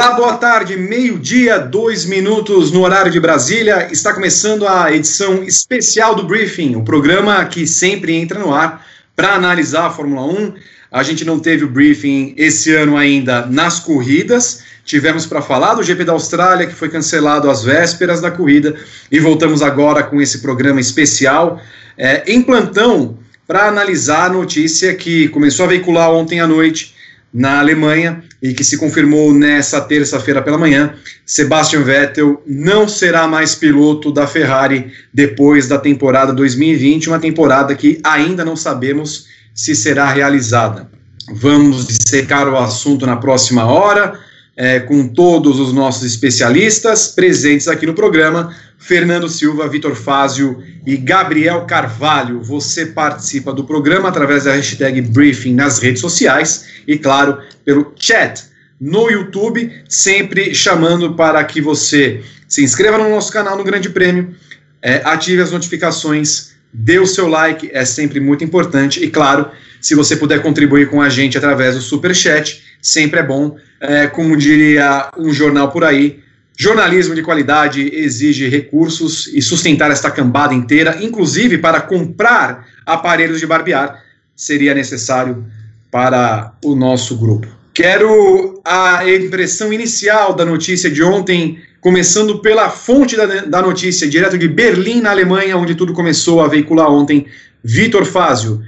Olá, boa tarde. Meio-dia, dois minutos no horário de Brasília. Está começando a edição especial do Briefing, o programa que sempre entra no ar para analisar a Fórmula 1. A gente não teve o briefing esse ano ainda nas corridas. Tivemos para falar do GP da Austrália, que foi cancelado às vésperas da corrida, e voltamos agora com esse programa especial é, em plantão para analisar a notícia que começou a veicular ontem à noite na Alemanha e que se confirmou nessa terça-feira pela manhã, Sebastian Vettel não será mais piloto da Ferrari depois da temporada 2020, uma temporada que ainda não sabemos se será realizada. Vamos dissecar o assunto na próxima hora, é, com todos os nossos especialistas presentes aqui no programa. Fernando Silva, Vitor Fázio e Gabriel Carvalho. Você participa do programa através da hashtag Briefing nas redes sociais e, claro, pelo chat no YouTube, sempre chamando para que você se inscreva no nosso canal no Grande Prêmio, é, ative as notificações, dê o seu like, é sempre muito importante. E, claro, se você puder contribuir com a gente através do Super Chat, sempre é bom. É, como diria um jornal por aí, Jornalismo de qualidade exige recursos e sustentar esta cambada inteira, inclusive para comprar aparelhos de barbear, seria necessário para o nosso grupo. Quero a impressão inicial da notícia de ontem, começando pela fonte da, da notícia, direto de Berlim, na Alemanha, onde tudo começou a veicular ontem. Vitor Fázio.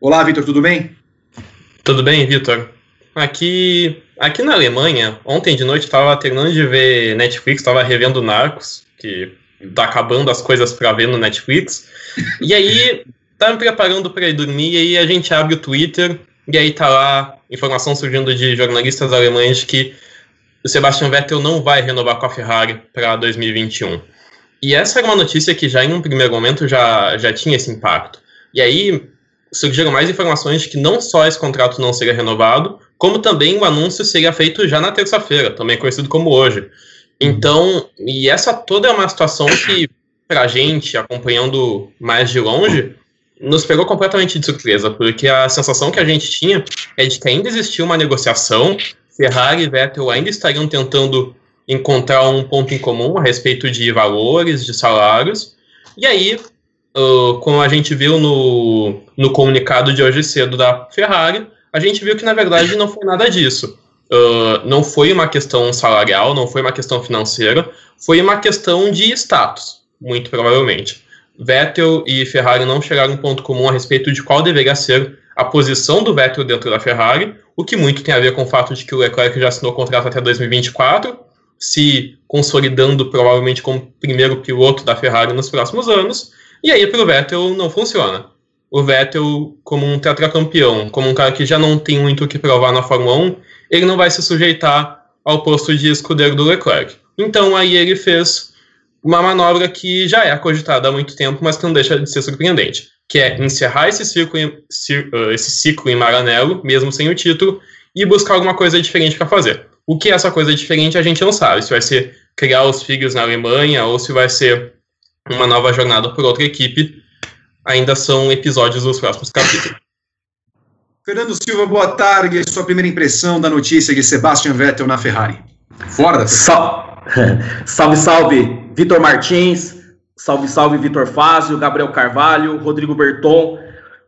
Olá, Vitor, tudo bem? Tudo bem, Vitor. Aqui Aqui na Alemanha, ontem de noite estava terminando de ver Netflix, estava revendo Narcos, que tá acabando as coisas para ver no Netflix. E aí, tá me preparando para ir dormir, e aí a gente abre o Twitter, e aí tá lá informação surgindo de jornalistas alemães que o Sebastian Vettel não vai renovar com a Ferrari para 2021. E essa era uma notícia que já em um primeiro momento já, já tinha esse impacto. E aí surgiram mais informações de que não só esse contrato não seria renovado, como também o anúncio seria feito já na terça-feira, também conhecido como hoje. Então, e essa toda é uma situação que, para a gente, acompanhando mais de longe, nos pegou completamente de surpresa, porque a sensação que a gente tinha é de que ainda existia uma negociação, Ferrari e Vettel ainda estariam tentando encontrar um ponto em comum a respeito de valores, de salários, e aí, uh, como a gente viu no, no comunicado de hoje cedo da Ferrari, a gente viu que na verdade não foi nada disso. Uh, não foi uma questão salarial, não foi uma questão financeira, foi uma questão de status, muito provavelmente. Vettel e Ferrari não chegaram a um ponto comum a respeito de qual deveria ser a posição do Vettel dentro da Ferrari, o que muito tem a ver com o fato de que o Leclerc já assinou o contrato até 2024, se consolidando provavelmente como primeiro piloto da Ferrari nos próximos anos, e aí para o Vettel não funciona o Vettel como um tetracampeão, como um cara que já não tem muito o que provar na Fórmula 1, ele não vai se sujeitar ao posto de escudeiro do Leclerc. Então aí ele fez uma manobra que já é cogitada há muito tempo, mas que não deixa de ser surpreendente, que é encerrar esse ciclo em, uh, esse ciclo em Maranello, mesmo sem o título, e buscar alguma coisa diferente para fazer. O que é essa coisa diferente a gente não sabe, se vai ser criar os filhos na Alemanha ou se vai ser uma nova jornada por outra equipe, ainda são episódios dos próximos capítulos. Fernando Silva, boa tarde. Sua primeira impressão da notícia de Sebastian Vettel na Ferrari. Fora da Ferrari. salve, salve, Vitor Martins. Salve, salve, Vitor Fázio, Gabriel Carvalho, Rodrigo Berton,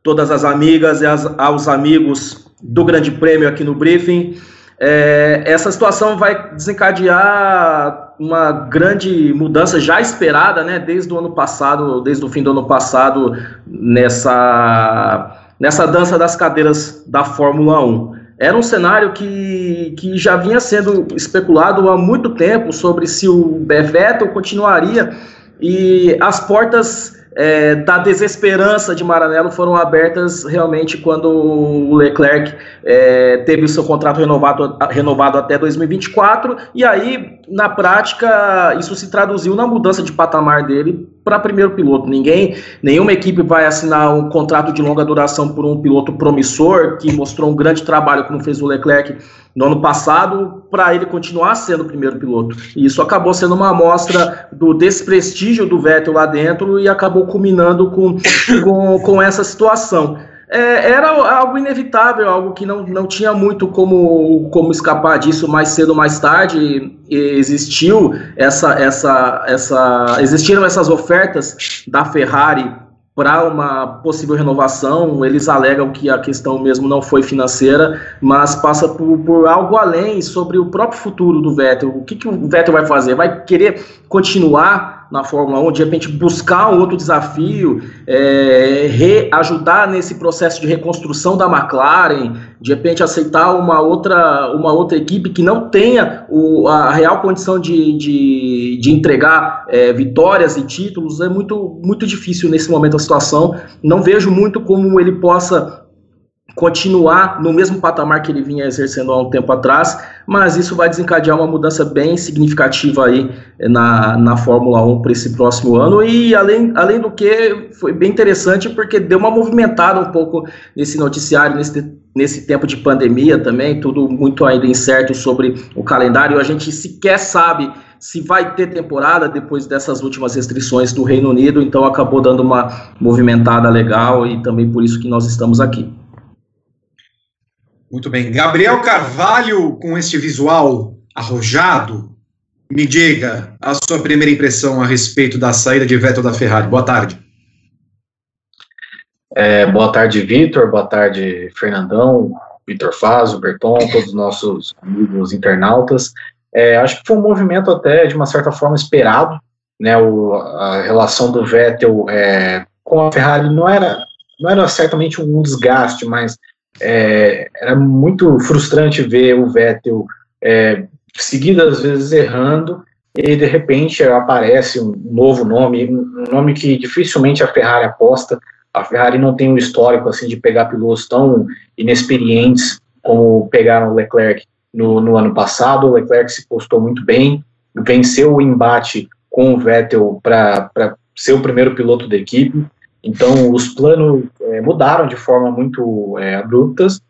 todas as amigas e as, aos amigos do Grande Prêmio aqui no briefing. É, essa situação vai desencadear uma grande mudança já esperada, né, desde o ano passado, desde o fim do ano passado, nessa, nessa dança das cadeiras da Fórmula 1. Era um cenário que, que já vinha sendo especulado há muito tempo sobre se o Vettel continuaria e as portas é, da desesperança de Maranello foram abertas realmente quando o Leclerc é, teve o seu contrato renovado, renovado até 2024, e aí, na prática, isso se traduziu na mudança de patamar dele para primeiro piloto. Ninguém, nenhuma equipe vai assinar um contrato de longa duração por um piloto promissor que mostrou um grande trabalho como fez o Leclerc no ano passado para ele continuar sendo o primeiro piloto. E isso acabou sendo uma amostra do desprestígio do Vettel lá dentro e acabou culminando com, com, com essa situação. É, era algo inevitável, algo que não, não tinha muito como, como escapar disso mais cedo ou mais tarde. existiu essa, essa, essa, existiram essas ofertas da Ferrari para uma possível renovação. Eles alegam que a questão mesmo não foi financeira, mas passa por, por algo além sobre o próprio futuro do Vettel. O que, que o Vettel vai fazer? Vai querer continuar na Fórmula 1, de repente buscar um outro desafio, é, reajudar nesse processo de reconstrução da McLaren, de repente aceitar uma outra, uma outra equipe que não tenha o, a real condição de, de, de entregar é, vitórias e títulos, é muito, muito difícil nesse momento a situação. Não vejo muito como ele possa continuar no mesmo patamar que ele vinha exercendo há um tempo atrás, mas isso vai desencadear uma mudança bem significativa aí na, na Fórmula 1 para esse próximo ano, e além, além do que foi bem interessante porque deu uma movimentada um pouco nesse noticiário, nesse, nesse tempo de pandemia também, tudo muito ainda incerto sobre o calendário, a gente sequer sabe se vai ter temporada depois dessas últimas restrições do Reino Unido, então acabou dando uma movimentada legal e também por isso que nós estamos aqui. Muito bem. Gabriel Carvalho, com este visual arrojado, me diga a sua primeira impressão a respeito da saída de Vettel da Ferrari. Boa tarde. É, boa tarde, Vitor. Boa tarde, Fernandão, Vitor Fazio, Berton, todos os nossos amigos internautas. É, acho que foi um movimento até, de uma certa forma, esperado. Né, o, a relação do Vettel é, com a Ferrari não era, não era certamente um desgaste, mas é, era muito frustrante ver o Vettel é, seguidas vezes errando e de repente aparece um novo nome, um nome que dificilmente a Ferrari aposta. A Ferrari não tem um histórico assim de pegar pilotos tão inexperientes como pegaram o Leclerc no, no ano passado. O Leclerc se postou muito bem, venceu o embate com o Vettel para ser o primeiro piloto da equipe. Então, os planos é, mudaram de forma muito é, abruptas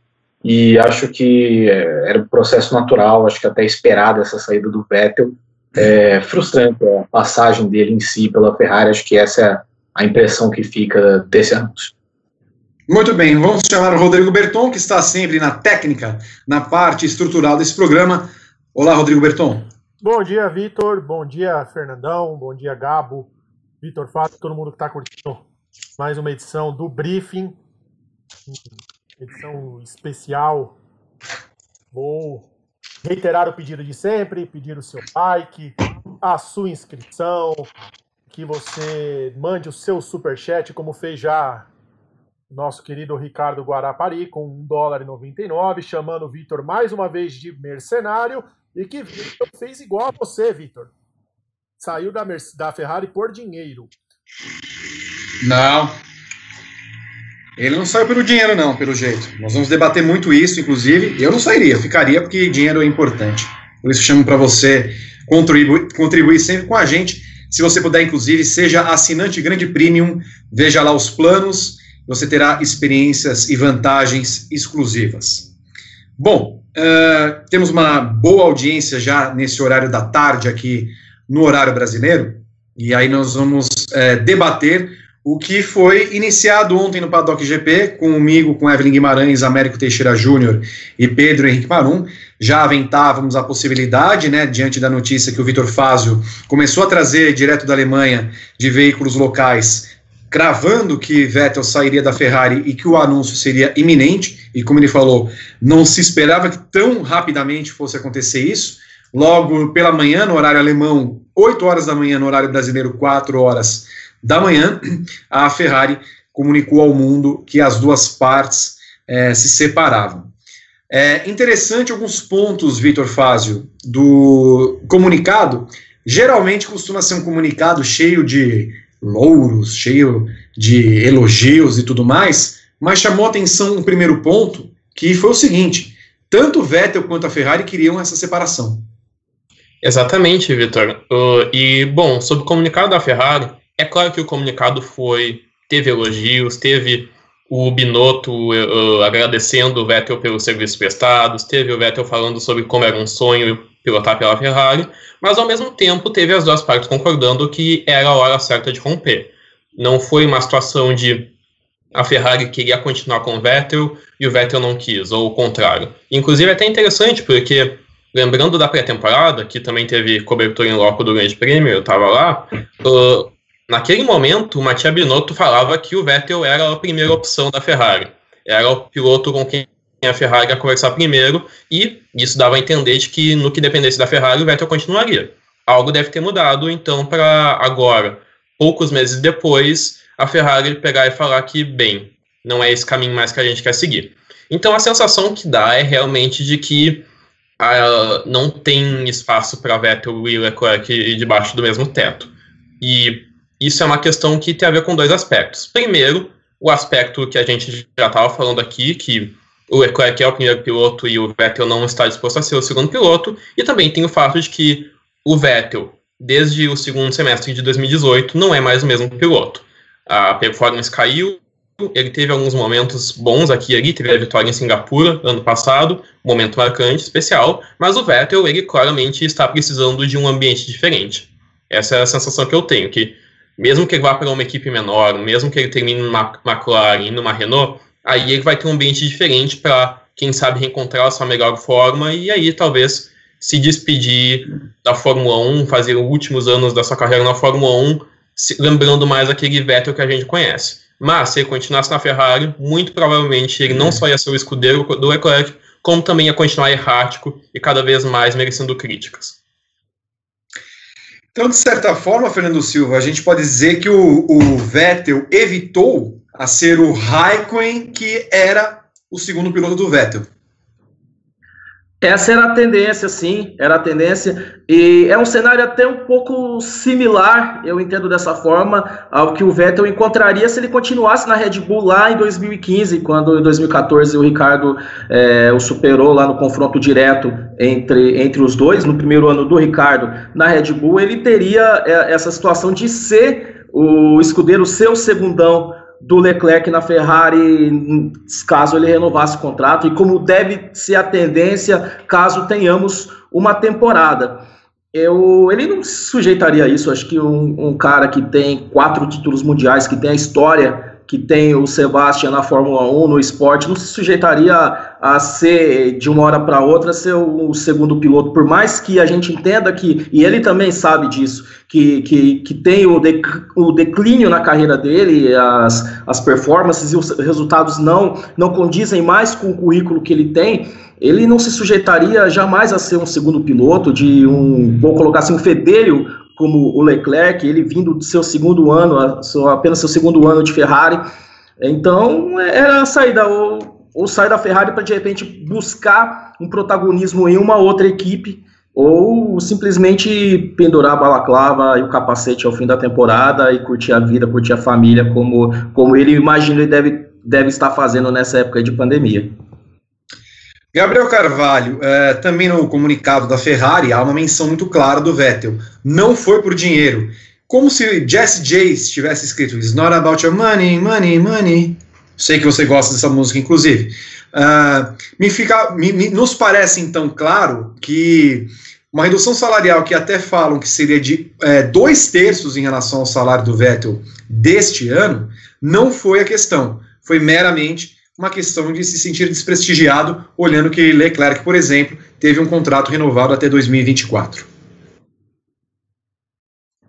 e acho que é, era um processo natural, acho que até esperado essa saída do Vettel. É frustrante a passagem dele em si pela Ferrari, acho que essa é a impressão que fica desse anúncio. Muito bem, vamos chamar o Rodrigo Berton, que está sempre na técnica, na parte estrutural desse programa. Olá, Rodrigo Berton. Bom dia, Vitor. Bom dia, Fernandão. Bom dia, Gabo. Vitor Fato, todo mundo que está curtindo mais uma edição do Briefing, edição especial. Vou reiterar o pedido de sempre, pedir o seu like, a sua inscrição, que você mande o seu super chat, como fez já nosso querido Ricardo Guarapari, com 1 dólar e 99, chamando o Vitor mais uma vez de mercenário, e que fez igual a você, Vitor. Saiu da, da Ferrari por dinheiro. Não. Ele não saiu pelo dinheiro, não, pelo jeito. Nós vamos debater muito isso, inclusive. Eu não sairia, ficaria porque dinheiro é importante. Por isso chamo para você contribuir, contribuir sempre com a gente. Se você puder, inclusive, seja assinante Grande Premium, veja lá os planos, você terá experiências e vantagens exclusivas. Bom, uh, temos uma boa audiência já nesse horário da tarde aqui no horário brasileiro, e aí nós vamos uh, debater o que foi iniciado ontem no Paddock GP, comigo, com Evelyn Guimarães, Américo Teixeira Júnior e Pedro Henrique Marum. Já aventávamos a possibilidade, né, diante da notícia que o Vitor Fazio começou a trazer direto da Alemanha de veículos locais, cravando que Vettel sairia da Ferrari e que o anúncio seria iminente, e como ele falou, não se esperava que tão rapidamente fosse acontecer isso. Logo pela manhã, no horário alemão, 8 horas da manhã, no horário brasileiro, 4 horas da manhã, a Ferrari comunicou ao mundo que as duas partes é, se separavam. É interessante alguns pontos, Vitor Fázio, do comunicado. Geralmente costuma ser um comunicado cheio de louros, cheio de elogios e tudo mais, mas chamou atenção um primeiro ponto, que foi o seguinte: tanto Vettel quanto a Ferrari queriam essa separação. Exatamente, Vitor. Uh, e, bom, sobre o comunicado da Ferrari, é claro que o comunicado foi teve elogios, teve o Binotto uh, agradecendo o Vettel pelos serviços prestados, teve o Vettel falando sobre como era um sonho pilotar pela Ferrari, mas ao mesmo tempo teve as duas partes concordando que era a hora certa de romper. Não foi uma situação de a Ferrari queria continuar com o Vettel e o Vettel não quis, ou o contrário. Inclusive é até interessante, porque lembrando da pré-temporada, que também teve cobertura em loco do Grande Prêmio, eu estava lá, uh, naquele momento o Mattia Binotto falava que o Vettel era a primeira opção da Ferrari. Era o piloto com quem a Ferrari ia conversar primeiro, e isso dava a entender de que no que dependesse da Ferrari, o Vettel continuaria. Algo deve ter mudado, então, para agora, poucos meses depois, a Ferrari pegar e falar que, bem, não é esse caminho mais que a gente quer seguir. Então, a sensação que dá é realmente de que uh, não tem espaço para Vettel e Leclerc debaixo do mesmo teto. E isso é uma questão que tem a ver com dois aspectos. Primeiro, o aspecto que a gente já estava falando aqui, que o Leclerc é o primeiro piloto e o Vettel não está disposto a ser o segundo piloto, e também tem o fato de que o Vettel, desde o segundo semestre de 2018, não é mais o mesmo piloto. A performance caiu, ele teve alguns momentos bons aqui e ali, teve a vitória em Singapura ano passado, momento marcante, especial, mas o Vettel, ele claramente está precisando de um ambiente diferente. Essa é a sensação que eu tenho, que mesmo que ele vá para uma equipe menor, mesmo que ele termine numa McLaren, numa Renault, aí ele vai ter um ambiente diferente para, quem sabe, reencontrar a sua melhor forma e aí talvez se despedir da Fórmula 1, fazer os últimos anos da sua carreira na Fórmula 1, se, lembrando mais aquele Vettel que a gente conhece. Mas, se ele continuasse na Ferrari, muito provavelmente ele não só ia ser o escudeiro do Leclerc, como também ia continuar errático e cada vez mais merecendo críticas. Então, de certa forma, Fernando Silva, a gente pode dizer que o, o Vettel evitou a ser o Raikkonen, que era o segundo piloto do Vettel. Essa era a tendência, sim, era a tendência, e é um cenário até um pouco similar, eu entendo dessa forma, ao que o Vettel encontraria se ele continuasse na Red Bull lá em 2015, quando em 2014 o Ricardo é, o superou lá no confronto direto entre, entre os dois, no primeiro ano do Ricardo na Red Bull, ele teria é, essa situação de ser o escudeiro, seu segundão do Leclerc na Ferrari, caso ele renovasse o contrato, e como deve ser a tendência caso tenhamos uma temporada. Eu, ele não se sujeitaria a isso. Acho que um, um cara que tem quatro títulos mundiais, que tem a história que tem o Sebastian na Fórmula 1, no esporte, não se sujeitaria a, a ser, de uma hora para outra, ser o, o, segundo piloto, por mais que a gente entenda que, e ele também sabe disso, que, que, que tem o, dec, o declínio na carreira dele, as, as performances e os resultados não, não condizem mais com o currículo que ele tem, ele não se sujeitaria jamais a ser um segundo piloto, de um, vou colocar assim, um fedelho como o Leclerc, ele vindo do seu segundo ano, apenas seu segundo ano de Ferrari. Então, era a saída, ou, ou sair da Ferrari para de repente buscar um protagonismo em uma outra equipe, ou simplesmente pendurar a balaclava e o capacete ao fim da temporada e curtir a vida, curtir a família, como, como ele imagina ele deve, deve estar fazendo nessa época de pandemia. Gabriel Carvalho, é, também no comunicado da Ferrari, há uma menção muito clara do Vettel. Não foi por dinheiro. Como se Jesse Jace tivesse escrito It's not about your money, money, money. Sei que você gosta dessa música, inclusive. Uh, me fica, me, me, nos parece então claro que uma redução salarial que até falam que seria de é, dois terços em relação ao salário do Vettel deste ano, não foi a questão. Foi meramente uma questão de se sentir desprestigiado, olhando que Leclerc, por exemplo, teve um contrato renovado até 2024.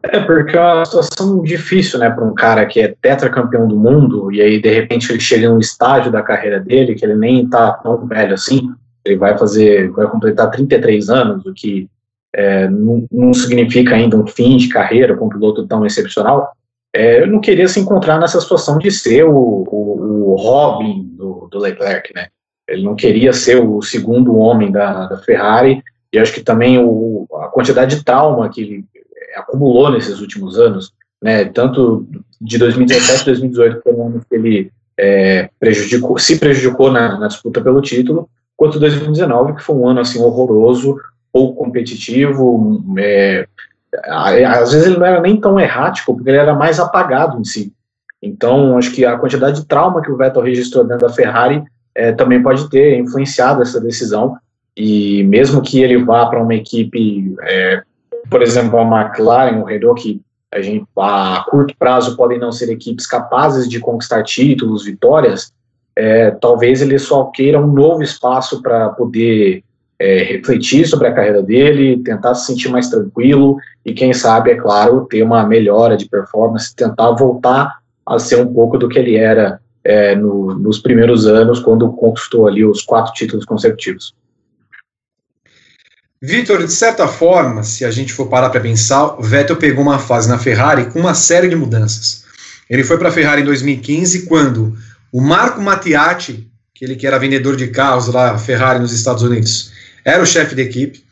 É, porque é uma situação difícil, né, para um cara que é tetracampeão do mundo, e aí, de repente, ele chega num estágio da carreira dele, que ele nem tá tão velho assim, ele vai fazer, vai completar 33 anos, o que é, não, não, significa ainda um fim de carreira com um piloto tão excepcional, é, eu não queria se encontrar nessa situação de ser o, o, o Robin do, do, Leclerc, né? Ele não queria ser o segundo homem da, da Ferrari, e acho que também o, a quantidade de trauma que ele acumulou nesses últimos anos, né? Tanto de 2017 e 2018, foi um ano que ele é, prejudicou, se prejudicou na, na disputa pelo título, quanto 2019, que foi um ano assim horroroso, pouco competitivo, é, às vezes ele não era nem tão errático, porque ele era mais apagado em si. Então, acho que a quantidade de trauma que o Vettel registrou dentro da Ferrari é, também pode ter influenciado essa decisão. E mesmo que ele vá para uma equipe, é, por exemplo, a McLaren, o Renault, que a gente a curto prazo podem não ser equipes capazes de conquistar títulos, vitórias, é, talvez ele só queira um novo espaço para poder é, refletir sobre a carreira dele, tentar se sentir mais tranquilo e, quem sabe, é claro, ter uma melhora de performance, tentar voltar a ser um pouco do que ele era é, no, nos primeiros anos, quando conquistou ali os quatro títulos consecutivos. Vitor, de certa forma, se a gente for parar para pensar, o Vettel pegou uma fase na Ferrari com uma série de mudanças. Ele foi para a Ferrari em 2015, quando o Marco Mattiati, aquele que era vendedor de carros lá, Ferrari nos Estados Unidos, era o chefe da equipe.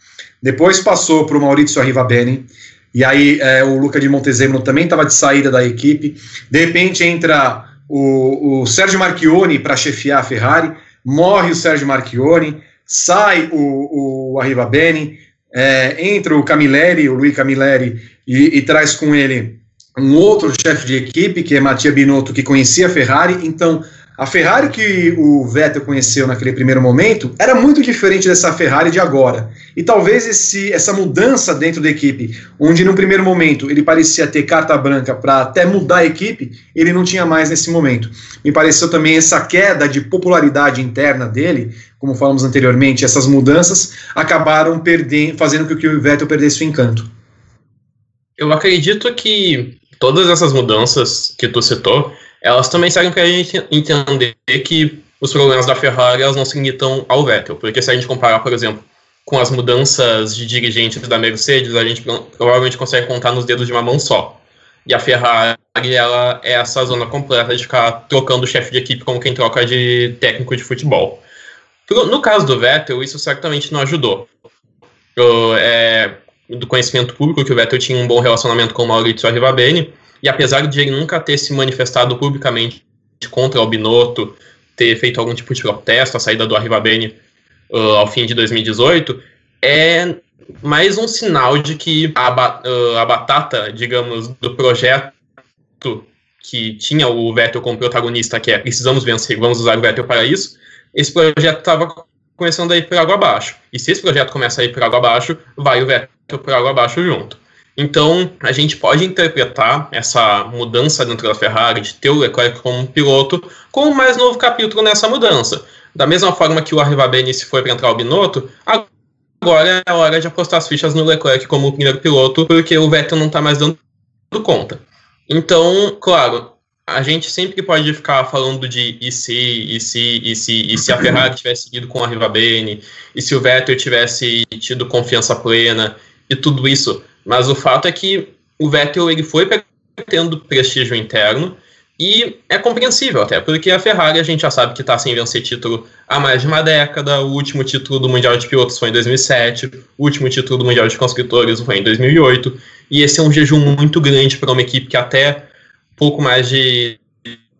Depois passou para o Maurizio Arrivabene, e aí é, o Luca de Montezemolo também estava de saída da equipe. De repente entra o, o Sérgio Marchione para chefiar a Ferrari, morre o Sérgio Marchione, sai o, o Arriva Bene, é, entra o Camilleri, o Luiz Camilleri, e, e, traz com ele um outro chefe de equipe, que é Mattia Binotto, que conhecia a Ferrari, então a Ferrari que o Vettel conheceu naquele primeiro momento era muito diferente dessa Ferrari de agora. E talvez esse, essa mudança dentro da equipe, onde no primeiro momento ele parecia ter carta branca para até mudar a equipe, ele não tinha mais nesse momento. Me pareceu também essa queda de popularidade interna dele, como falamos anteriormente, essas mudanças acabaram perdendo, fazendo com que o Vettel perdesse o encanto. Eu acredito que todas essas mudanças que tu citou elas também servem para a gente entender que os problemas da Ferrari elas não se limitam ao Vettel, porque se a gente comparar, por exemplo, com as mudanças de dirigentes da Mercedes, a gente provavelmente consegue contar nos dedos de uma mão só. E a Ferrari, ela é essa zona completa de ficar trocando o chefe de equipe como quem troca de técnico de futebol. No caso do Vettel, isso certamente não ajudou. Eu, é, do conhecimento público que o Vettel tinha um bom relacionamento com o Maurizio Arrivabene, e apesar de ele nunca ter se manifestado publicamente contra o Binotto, ter feito algum tipo de protesto, a saída do Arrivabene uh, ao fim de 2018, é mais um sinal de que a, uh, a batata, digamos, do projeto que tinha o Vettel como protagonista, que é precisamos vencer, vamos usar o Vettel para isso, esse projeto estava começando a ir por água abaixo. E se esse projeto começa a ir por água abaixo, vai o Vettel por água abaixo junto. Então, a gente pode interpretar essa mudança dentro da Ferrari, de ter o Leclerc como piloto, como mais novo capítulo nessa mudança. Da mesma forma que o Arrivabene se foi para entrar o Binotto, agora é a hora de apostar as fichas no Leclerc como primeiro piloto, porque o Vettel não está mais dando conta. Então, claro, a gente sempre pode ficar falando de e se, e se, e se, e se a Ferrari tivesse ido com o Arrivabene, e se o Vettel tivesse tido confiança plena, e tudo isso. Mas o fato é que o Vettel ele foi tendo prestígio interno e é compreensível até, porque a Ferrari a gente já sabe que está sem vencer título há mais de uma década. O último título do Mundial de Pilotos foi em 2007, o último título do Mundial de Construtores foi em 2008. E esse é um jejum muito grande para uma equipe que até pouco mais de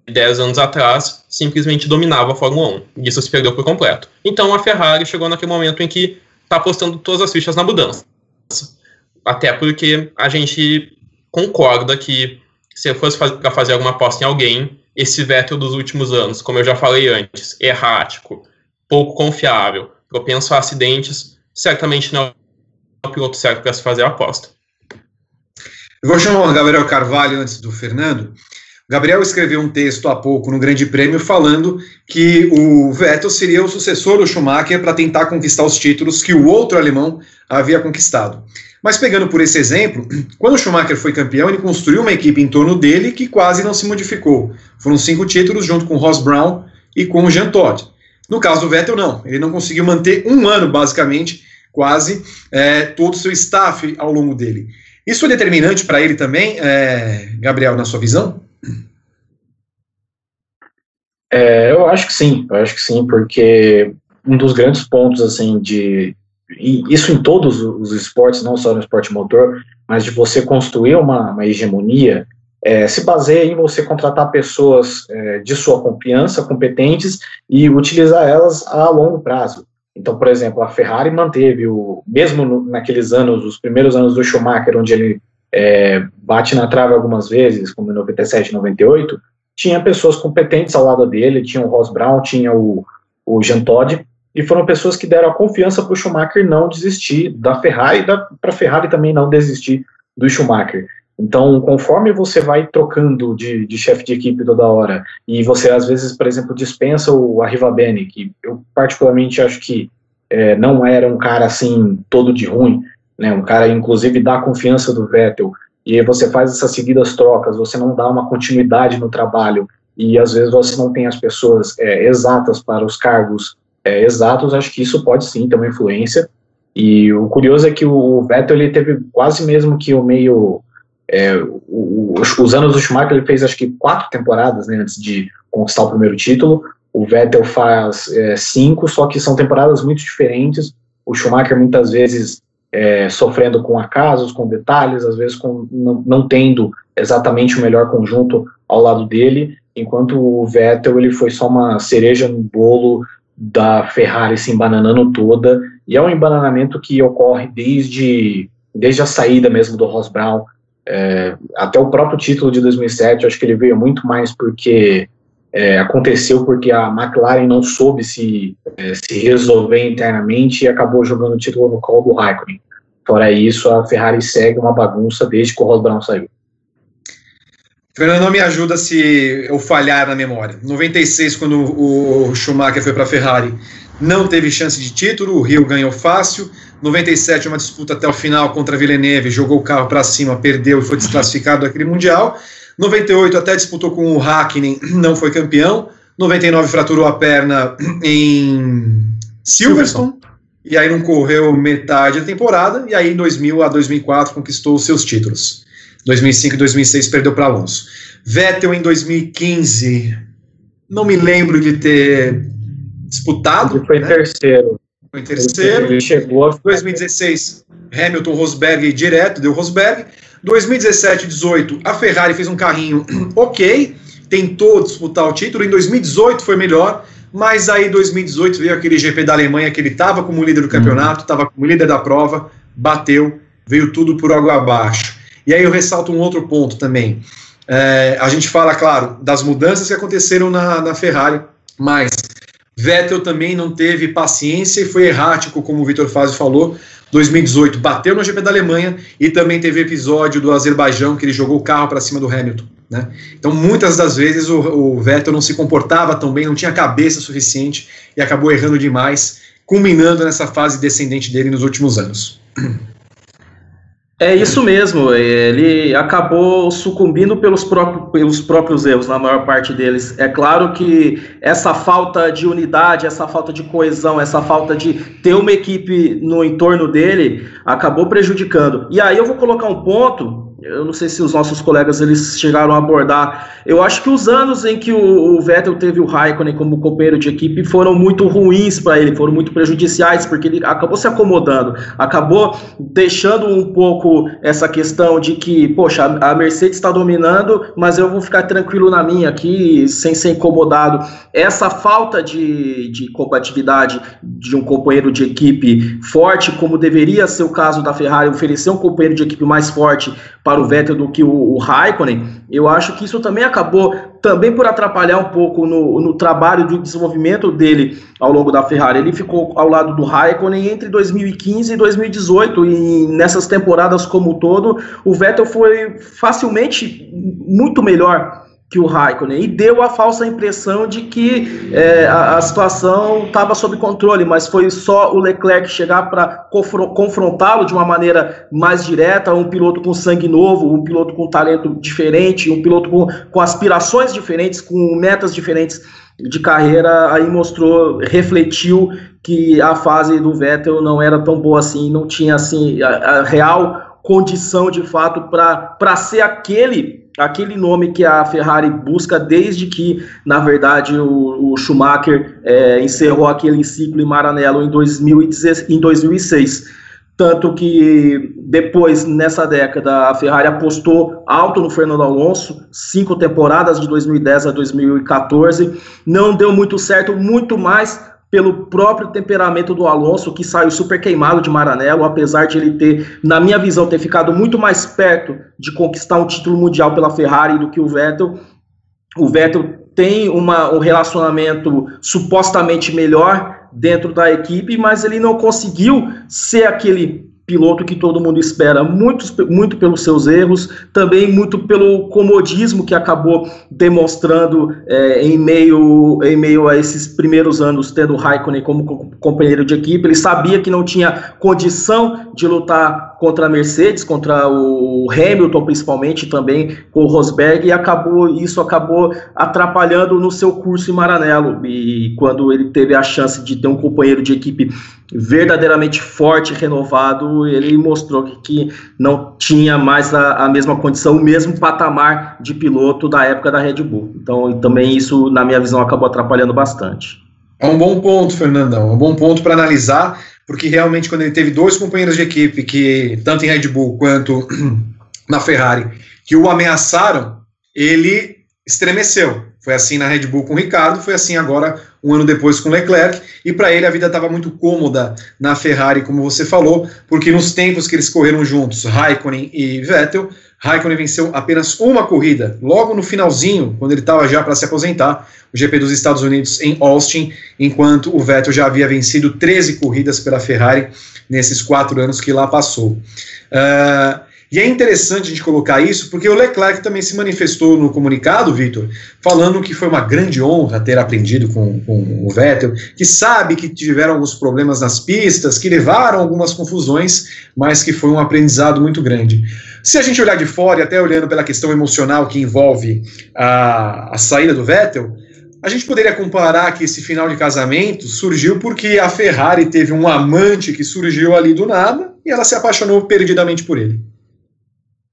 10 anos atrás simplesmente dominava a Fórmula 1. E isso se perdeu por completo. Então a Ferrari chegou naquele momento em que está apostando todas as fichas na mudança. Até porque a gente concorda que se eu fosse para fazer alguma aposta em alguém, esse Vettel dos últimos anos, como eu já falei antes, errático, pouco confiável, propenso a acidentes, certamente não é o piloto certo para se fazer a aposta. Eu vou chamar o Gabriel Carvalho antes do Fernando. Gabriel escreveu um texto há pouco no Grande Prêmio falando que o Vettel seria o sucessor do Schumacher para tentar conquistar os títulos que o outro alemão havia conquistado. Mas pegando por esse exemplo, quando o Schumacher foi campeão, ele construiu uma equipe em torno dele que quase não se modificou. Foram cinco títulos junto com o Ross Brown e com o Jean Todt. No caso do Vettel, não. Ele não conseguiu manter um ano, basicamente, quase, é, todo o seu staff ao longo dele. Isso é determinante para ele também, é, Gabriel, na sua visão? É, eu acho que sim, eu acho que sim, porque um dos grandes pontos assim de e isso em todos os esportes, não só no esporte motor, mas de você construir uma, uma hegemonia, é, se baseia em você contratar pessoas é, de sua confiança, competentes, e utilizar elas a longo prazo. Então, por exemplo, a Ferrari manteve, o, mesmo no, naqueles anos, os primeiros anos do Schumacher, onde ele é, bate na trave algumas vezes, como em 97, 98, tinha pessoas competentes ao lado dele, tinha o Ross Brown, tinha o, o Jean Todt, e foram pessoas que deram a confiança para o Schumacher não desistir da Ferrari, para a Ferrari também não desistir do Schumacher. Então, conforme você vai trocando de, de chefe de equipe toda hora, e você às vezes, por exemplo, dispensa o Arrivabene, que eu particularmente acho que é, não era um cara assim todo de ruim, né, um cara inclusive dá confiança do Vettel, e aí você faz essas seguidas trocas, você não dá uma continuidade no trabalho, e às vezes você não tem as pessoas é, exatas para os cargos é, exatos, acho que isso pode sim ter uma influência. E o curioso é que o Vettel ele teve quase mesmo que o meio é, o, os anos do Schumacher ele fez acho que quatro temporadas né, antes de conquistar o primeiro título. O Vettel faz é, cinco, só que são temporadas muito diferentes. O Schumacher muitas vezes é, sofrendo com acasos, com detalhes, às vezes com, não, não, tendo exatamente o melhor conjunto ao lado dele, enquanto o Vettel ele foi só uma cereja no bolo da Ferrari se embananando toda, e é um embananamento que ocorre desde, desde a saída mesmo do Ross Brown, é, até o próprio título de 2007, acho que ele veio muito mais porque é, aconteceu porque a McLaren não soube se, é, se resolver internamente e acabou jogando o título no colo do Raikkonen. Fora isso, a Ferrari segue uma bagunça desde que o Ross Brown saiu. Fernando, não me ajuda se eu falhar na memória. 96, quando o Schumacher foi para a Ferrari, não teve chance de título, o Rio ganhou fácil. 97, uma disputa até o final contra a Villeneuve, jogou o carro para cima, perdeu e foi desclassificado daquele Mundial. 98 até disputou com o Hakkinen, não foi campeão. 99 fraturou a perna em Silverstone, e aí não correu metade da temporada, e aí em 2000 a 2004 conquistou os seus títulos. 2005 e 2006 perdeu para Alonso. Vettel em 2015, não me lembro de ter disputado. Ele foi né? terceiro. Foi terceiro. Ele chegou. 2016, Hamilton, Rosberg direto, deu Rosberg. 2017 18, a Ferrari fez um carrinho ok, tentou disputar o título. Em 2018 foi melhor, mas aí 2018 veio aquele GP da Alemanha que ele estava como líder do campeonato, estava como líder da prova, bateu, veio tudo por água abaixo. E aí eu ressalto um outro ponto também. É, a gente fala, claro, das mudanças que aconteceram na, na Ferrari, mas Vettel também não teve paciência e foi errático, como o Vitor Fazio falou. 2018 bateu no GP da Alemanha e também teve episódio do Azerbaijão que ele jogou o carro para cima do Hamilton. Né? Então, muitas das vezes o, o, Vettel não se comportava tão bem, não tinha cabeça suficiente e acabou errando demais, culminando nessa fase descendente dele nos últimos anos. É isso mesmo, ele acabou sucumbindo pelos, próprios, pelos próprios erros, na maior parte deles. É claro que essa falta de unidade, essa falta de coesão, essa falta de ter uma equipe no entorno dele acabou prejudicando. E aí eu vou colocar um ponto eu não sei se os nossos colegas eles chegaram a abordar. Eu acho que os anos em que o, o Vettel teve o Raikkonen como companheiro de equipe foram muito ruins para ele, foram muito prejudiciais, porque ele acabou se acomodando, acabou deixando um pouco essa questão de que, poxa, a Mercedes está dominando, mas eu vou ficar tranquilo na minha aqui, sem ser incomodado. Essa falta de, de compatibilidade de um companheiro de equipe forte, como deveria ser o caso da Ferrari, oferecer um companheiro de equipe mais forte para o Vettel do que o, o Raikkonen, eu acho que isso também acabou também por atrapalhar um pouco no, no trabalho de desenvolvimento dele ao longo da Ferrari. Ele ficou ao lado do Raikkonen entre 2015 e 2018 e nessas temporadas como um todo, o Vettel foi facilmente muito melhor que o Raikkonen. E deu a falsa impressão de que é, a, a, situação estava sob controle, mas foi só o Leclerc chegar para confrontá-lo de uma maneira mais direta, um piloto com sangue novo, um piloto com talento diferente, um piloto com, com aspirações diferentes, com metas diferentes de carreira, aí mostrou, refletiu que a fase do Vettel não era tão boa assim, não tinha assim a, a real condição de fato para ser aquele aquele nome que a Ferrari busca desde que, na verdade, o, o Schumacher é, encerrou aquele ciclo em Maranello em, 2016, em 2006. Tanto que depois, nessa década, a Ferrari apostou alto no Fernando Alonso, cinco temporadas de 2010 a 2014. Não deu muito certo, muito mais pelo próprio temperamento do Alonso, que saiu super queimado de Maranello, apesar de ele ter, na minha visão, ter ficado muito mais perto de conquistar um título mundial pela Ferrari do que o Vettel. O Vettel tem uma, um relacionamento supostamente melhor dentro da equipe, mas ele não conseguiu ser aquele piloto que todo mundo espera, muito, muito pelos seus erros, também muito pelo comodismo que acabou demonstrando é, em, meio, em meio a esses primeiros anos, tendo o Raikkonen como companheiro de equipe. Ele sabia que não tinha condição de lutar contra a Mercedes, contra o Hamilton principalmente, também com o Rosberg, e acabou isso acabou atrapalhando no seu curso em Maranello. E quando ele teve a chance de ter um companheiro de equipe verdadeiramente forte, renovado, ele mostrou que, que não tinha mais a, a, mesma condição, o mesmo patamar de piloto da época da Red Bull. Então, também isso, na minha visão, acabou atrapalhando bastante. É um bom ponto, Fernandão, é um bom ponto para analisar, porque realmente quando ele teve dois companheiros de equipe que, tanto em Red Bull quanto na Ferrari, que o ameaçaram, ele estremeceu. Foi assim na Red Bull com o Ricardo, foi assim agora um ano depois com Leclerc, e para ele a vida estava muito cômoda na Ferrari, como você falou, porque nos tempos que eles correram juntos, Raikkonen e Vettel, Raikkonen venceu apenas uma corrida, logo no finalzinho, quando ele estava já para se aposentar, o GP dos Estados Unidos em Austin, enquanto o Vettel já havia vencido 13 corridas pela Ferrari nesses quatro anos que lá passou. Uh, e é interessante a gente colocar isso, porque o Leclerc também se manifestou no comunicado, Vitor, falando que foi uma grande honra ter aprendido com, com, o Vettel, que sabe que tiveram alguns problemas nas pistas, que levaram algumas confusões, mas que foi um aprendizado muito grande. Se a gente olhar de fora, e até olhando pela questão emocional que envolve a, a saída do Vettel, a gente poderia comparar que esse final de casamento surgiu porque a Ferrari teve um amante que surgiu ali do nada e ela se apaixonou perdidamente por ele.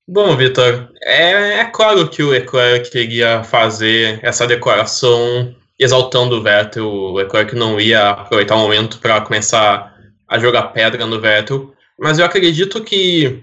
Bom, Vitor, é, é, claro que o Leclerc queria fazer essa declaração exaltando o Vettel. O Leclerc não ia aproveitar o momento para começar a jogar pedra no Vettel, mas eu acredito que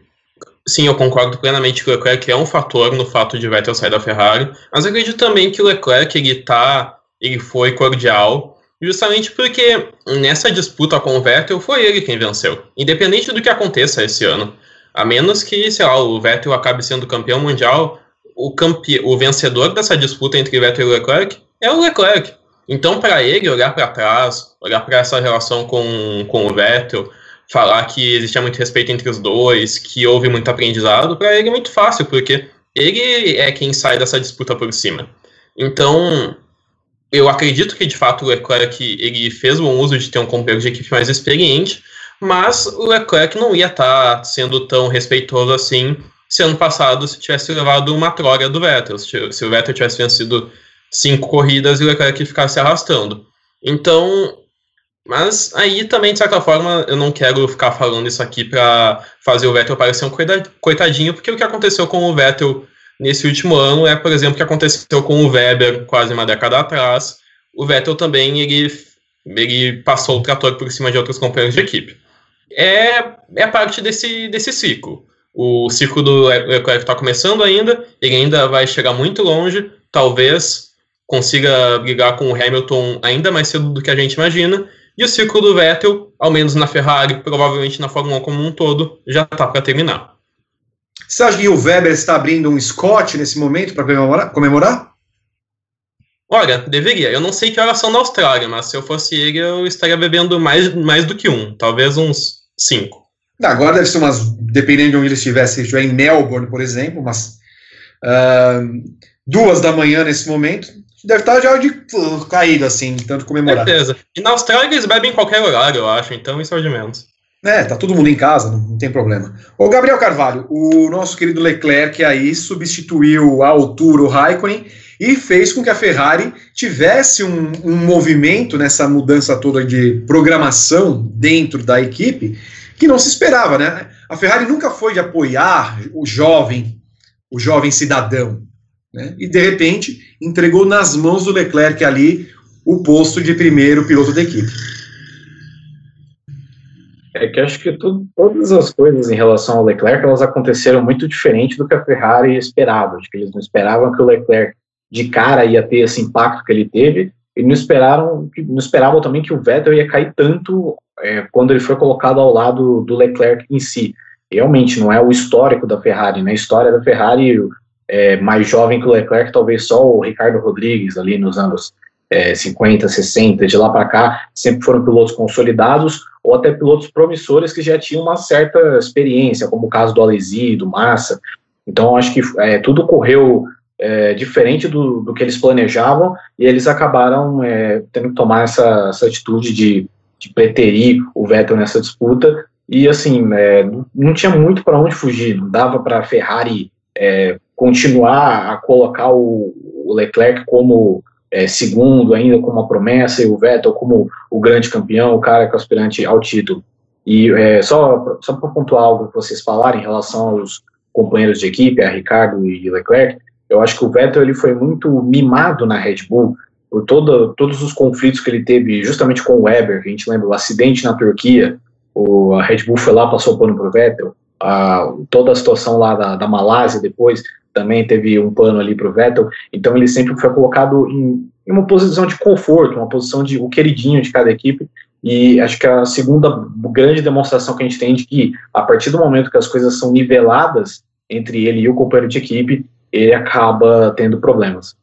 sim, eu concordo plenamente que o Leclerc é um fator no fato de Vettel sair da Ferrari, mas eu acredito também que o Leclerc ele tá, ele foi cordial, justamente porque nessa disputa com o Vettel foi ele quem venceu, independente do que aconteça esse ano. A menos que, sei lá, o Vettel acabe sendo campeão mundial, o, campe... o vencedor dessa disputa entre Vettel e Leclerc é o Leclerc. Então, para ele olhar para trás, olhar para essa relação com, com o Vettel, falar que existia muito respeito entre os dois, que houve muito aprendizado, para ele é muito fácil, porque ele é quem sai dessa disputa por cima. Então, eu acredito que de fato o Leclerc ele fez bom uso de ter um companheiro de equipe mais experiente, mas o Leclerc não ia estar tá sendo tão respeitoso assim se ano passado se tivesse levado uma troca do Vettel, se o Vettel tivesse vencido cinco corridas e o Leclerc ficasse arrastando. Então, mas aí também, de certa forma, eu não quero ficar falando isso aqui para fazer o Vettel parecer um coitadinho, porque o que aconteceu com o Vettel nesse último ano é, por exemplo, o que aconteceu com o Weber quase uma década atrás. O Vettel também ele, ele passou o trator por cima de outros companheiros de equipe é, é parte desse, desse ciclo. O ciclo do Leclerc está começando ainda, ele ainda vai chegar muito longe, talvez consiga brigar com o Hamilton ainda mais cedo do que a gente imagina, e o ciclo do Vettel, ao menos na Ferrari, provavelmente na Fórmula 1 como um todo, já está para terminar. Você acha que o Weber está abrindo um Scott nesse momento para comemorar? comemorar? Olha, deveria. Eu não sei que horas são na Austrália, mas se eu fosse ele, eu estaria bebendo mais, mais do que um, talvez uns cinco. Agora deve ser umas, dependendo de onde ele estiver, se estiver em Melbourne, por exemplo, umas uh, duas da manhã nesse momento, deve estar já de uh, caído, assim, tanto comemorar. Certeza. E na Austrália eles bebem em qualquer horário, eu acho, então isso é o de menos. É, tá todo mundo em casa, não, não, tem problema. Ô, Gabriel Carvalho, o nosso querido Leclerc aí substituiu a altura o Raikkonen e fez com que a Ferrari tivesse um, um movimento nessa mudança toda de programação dentro da equipe que não se esperava, né? A Ferrari nunca foi de apoiar o jovem, o jovem cidadão, né? E de repente entregou nas mãos do Leclerc ali o posto de primeiro piloto da equipe. É que acho que todas as coisas em relação ao Leclerc elas aconteceram muito diferente do que a Ferrari esperava. Acho que eles não esperavam que o Leclerc de cara ia ter esse impacto que ele teve e não esperaram, não esperavam também que o Vettel ia cair tanto é, quando ele foi colocado ao lado do Leclerc em si. Realmente não é o histórico da Ferrari, né? A história da Ferrari é, mais jovem que o Leclerc, talvez só o Ricardo Rodrigues ali nos anos é, 50, 60, de lá para cá, sempre foram pilotos consolidados ou até pilotos promissores que já tinham uma certa experiência, como o caso do Alesi, do Massa. Então, acho que é, tudo correu é, diferente do, do, que eles planejavam e eles acabaram é, tendo que tomar essa, essa atitude de, de, preterir o Vettel nessa disputa. E, assim, é, não tinha muito para onde fugir, não dava para a Ferrari é, continuar a colocar o, o Leclerc como é, segundo ainda como uma promessa e o Vettel como o grande campeão, o cara que é aspirante ao título. E é, só, só para pontuar algo que vocês falaram em relação aos companheiros de equipe, a Ricardo e Leclerc, eu acho que o Vettel ele foi muito mimado na Red Bull por todo, todos os conflitos que ele teve justamente com o Weber, a gente lembra o acidente na Turquia, o, a Red Bull foi lá, passou o pano para o Vettel, a, toda a situação lá da, da Malásia depois, também teve um pano ali para o Vettel, então ele sempre foi colocado em, em, uma posição de conforto, uma posição de o queridinho de cada equipe, e acho que a segunda grande demonstração que a gente tem de que a partir do momento que as coisas são niveladas entre ele e o companheiro de equipe, ele acaba tendo problemas.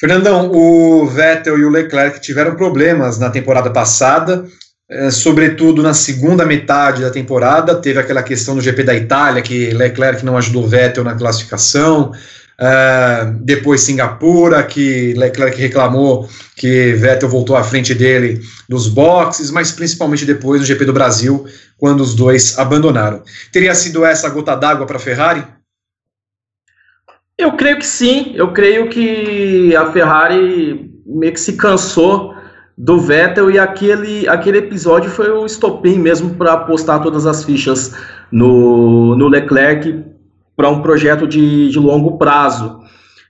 Fernandão, o Vettel e o Leclerc tiveram problemas na temporada passada, é, sobretudo na segunda metade da temporada, teve aquela questão do GP da Itália, que Leclerc não ajudou Vettel na classificação, é, depois Singapura, que Leclerc reclamou que Vettel voltou à frente dele dos boxes, mas principalmente depois no GP do Brasil, quando os dois abandonaram. Teria sido essa a gota d'água para a Ferrari? Eu creio que sim, eu creio que a Ferrari meio que se cansou do Vettel e aquele, aquele episódio foi o estopim mesmo para apostar todas as fichas no, no Leclerc para um projeto de, de longo prazo.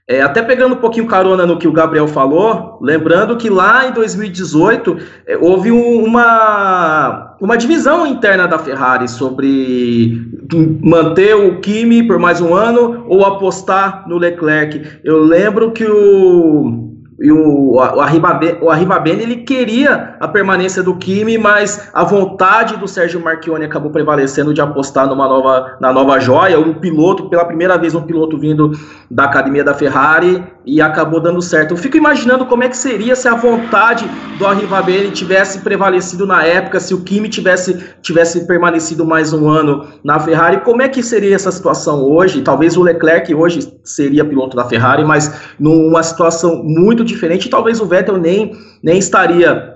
É, até pegando um pouquinho carona no que o Gabriel falou, lembrando que lá em 2018 é, houve um, uma, uma divisão interna da Ferrari sobre manter o Kimi por mais um ano ou apostar no Leclerc. Eu lembro que o e o, o, Arribabene, o ele queria a permanência do Kimi, mas a vontade do Sérgio Marchione acabou prevalecendo de apostar numa nova, na nova joia, um piloto, pela primeira vez um piloto vindo da academia da Ferrari, e acabou dando certo. Eu fico imaginando como é que seria se a vontade do Arribabene tivesse prevalecido na época, se o Kimi tivesse, tivesse permanecido mais um ano na Ferrari, como é que seria essa situação hoje? Talvez o Leclerc hoje seria piloto da Ferrari, mas numa situação muito diferente, talvez o Vettel nem, nem estaria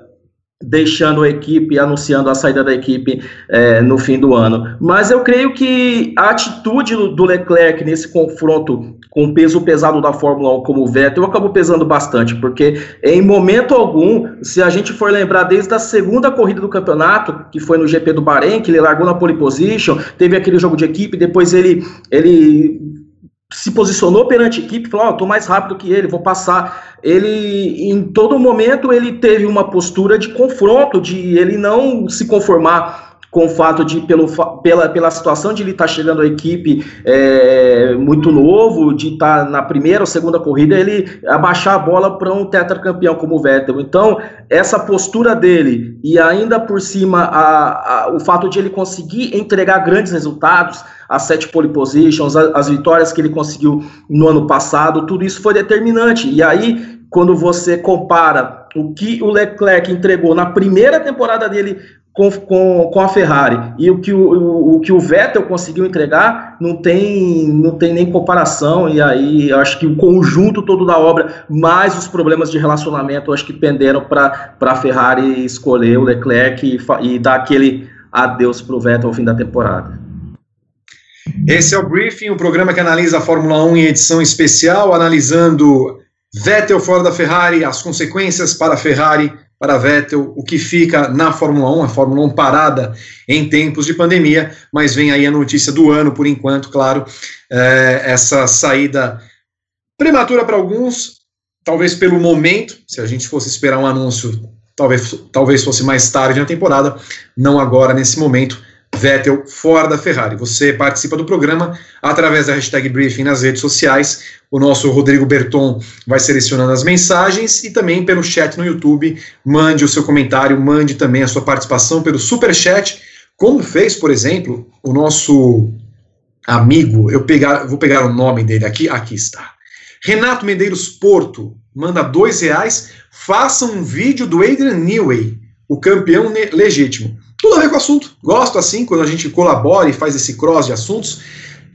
deixando a equipe, anunciando a saída da equipe é, no fim do ano. Mas eu creio que a atitude do Leclerc nesse confronto com o peso pesado da Fórmula 1 como o Vettel acabou pesando bastante, porque em momento algum, se a gente for lembrar desde a segunda corrida do campeonato, que foi no GP do Bahrein, que ele largou na pole position, teve aquele jogo de equipe, depois ele, ele se posicionou perante a equipe, falou, ó, oh, tô mais rápido que ele, vou passar. Ele, em todo momento, ele teve uma postura de confronto, de ele não se conformar com o fato de, pelo, pela, pela situação de ele estar tá chegando à equipe é, muito novo, de estar tá na primeira ou segunda corrida, ele abaixar a bola para um tetracampeão como o Vettel. Então, essa postura dele, e ainda por cima a, a, o fato de ele conseguir entregar grandes resultados, as sete pole positions, as, as vitórias que ele conseguiu no ano passado, tudo isso foi determinante. E aí, quando você compara o que o Leclerc entregou na primeira temporada dele com, com, com a Ferrari e o que o, o, que o Vettel conseguiu entregar não tem, não tem nem comparação e aí acho que o conjunto todo da obra mais os problemas de relacionamento acho que penderam para a Ferrari escolher o Leclerc e, e dar aquele adeus para o Vettel ao fim da temporada. Esse é o Briefing, o programa que analisa a Fórmula 1 em edição especial, analisando Vettel fora da Ferrari, as consequências para a Ferrari para Vettel, o que fica na Fórmula 1, a Fórmula 1 parada em tempos de pandemia, mas vem aí a notícia do ano, por enquanto, claro, é, essa saída prematura para alguns, talvez pelo momento, se a gente fosse esperar um anúncio, talvez, talvez fosse mais tarde na temporada, não agora, nesse momento, Vettel fora da Ferrari. Você participa do programa através da hashtag Briefing nas redes sociais. O nosso Rodrigo Berton vai selecionando as mensagens e também pelo chat no YouTube. Mande o seu comentário, mande também a sua participação pelo super chat, como fez, por exemplo, o nosso amigo. Eu pegar, vou pegar o nome dele aqui. Aqui está. Renato Medeiros Porto manda dois reais, faça um vídeo do Adrian Newey, o campeão legítimo. Tudo a ver com o assunto. Gosto assim, quando a gente colabora e faz esse cross de assuntos.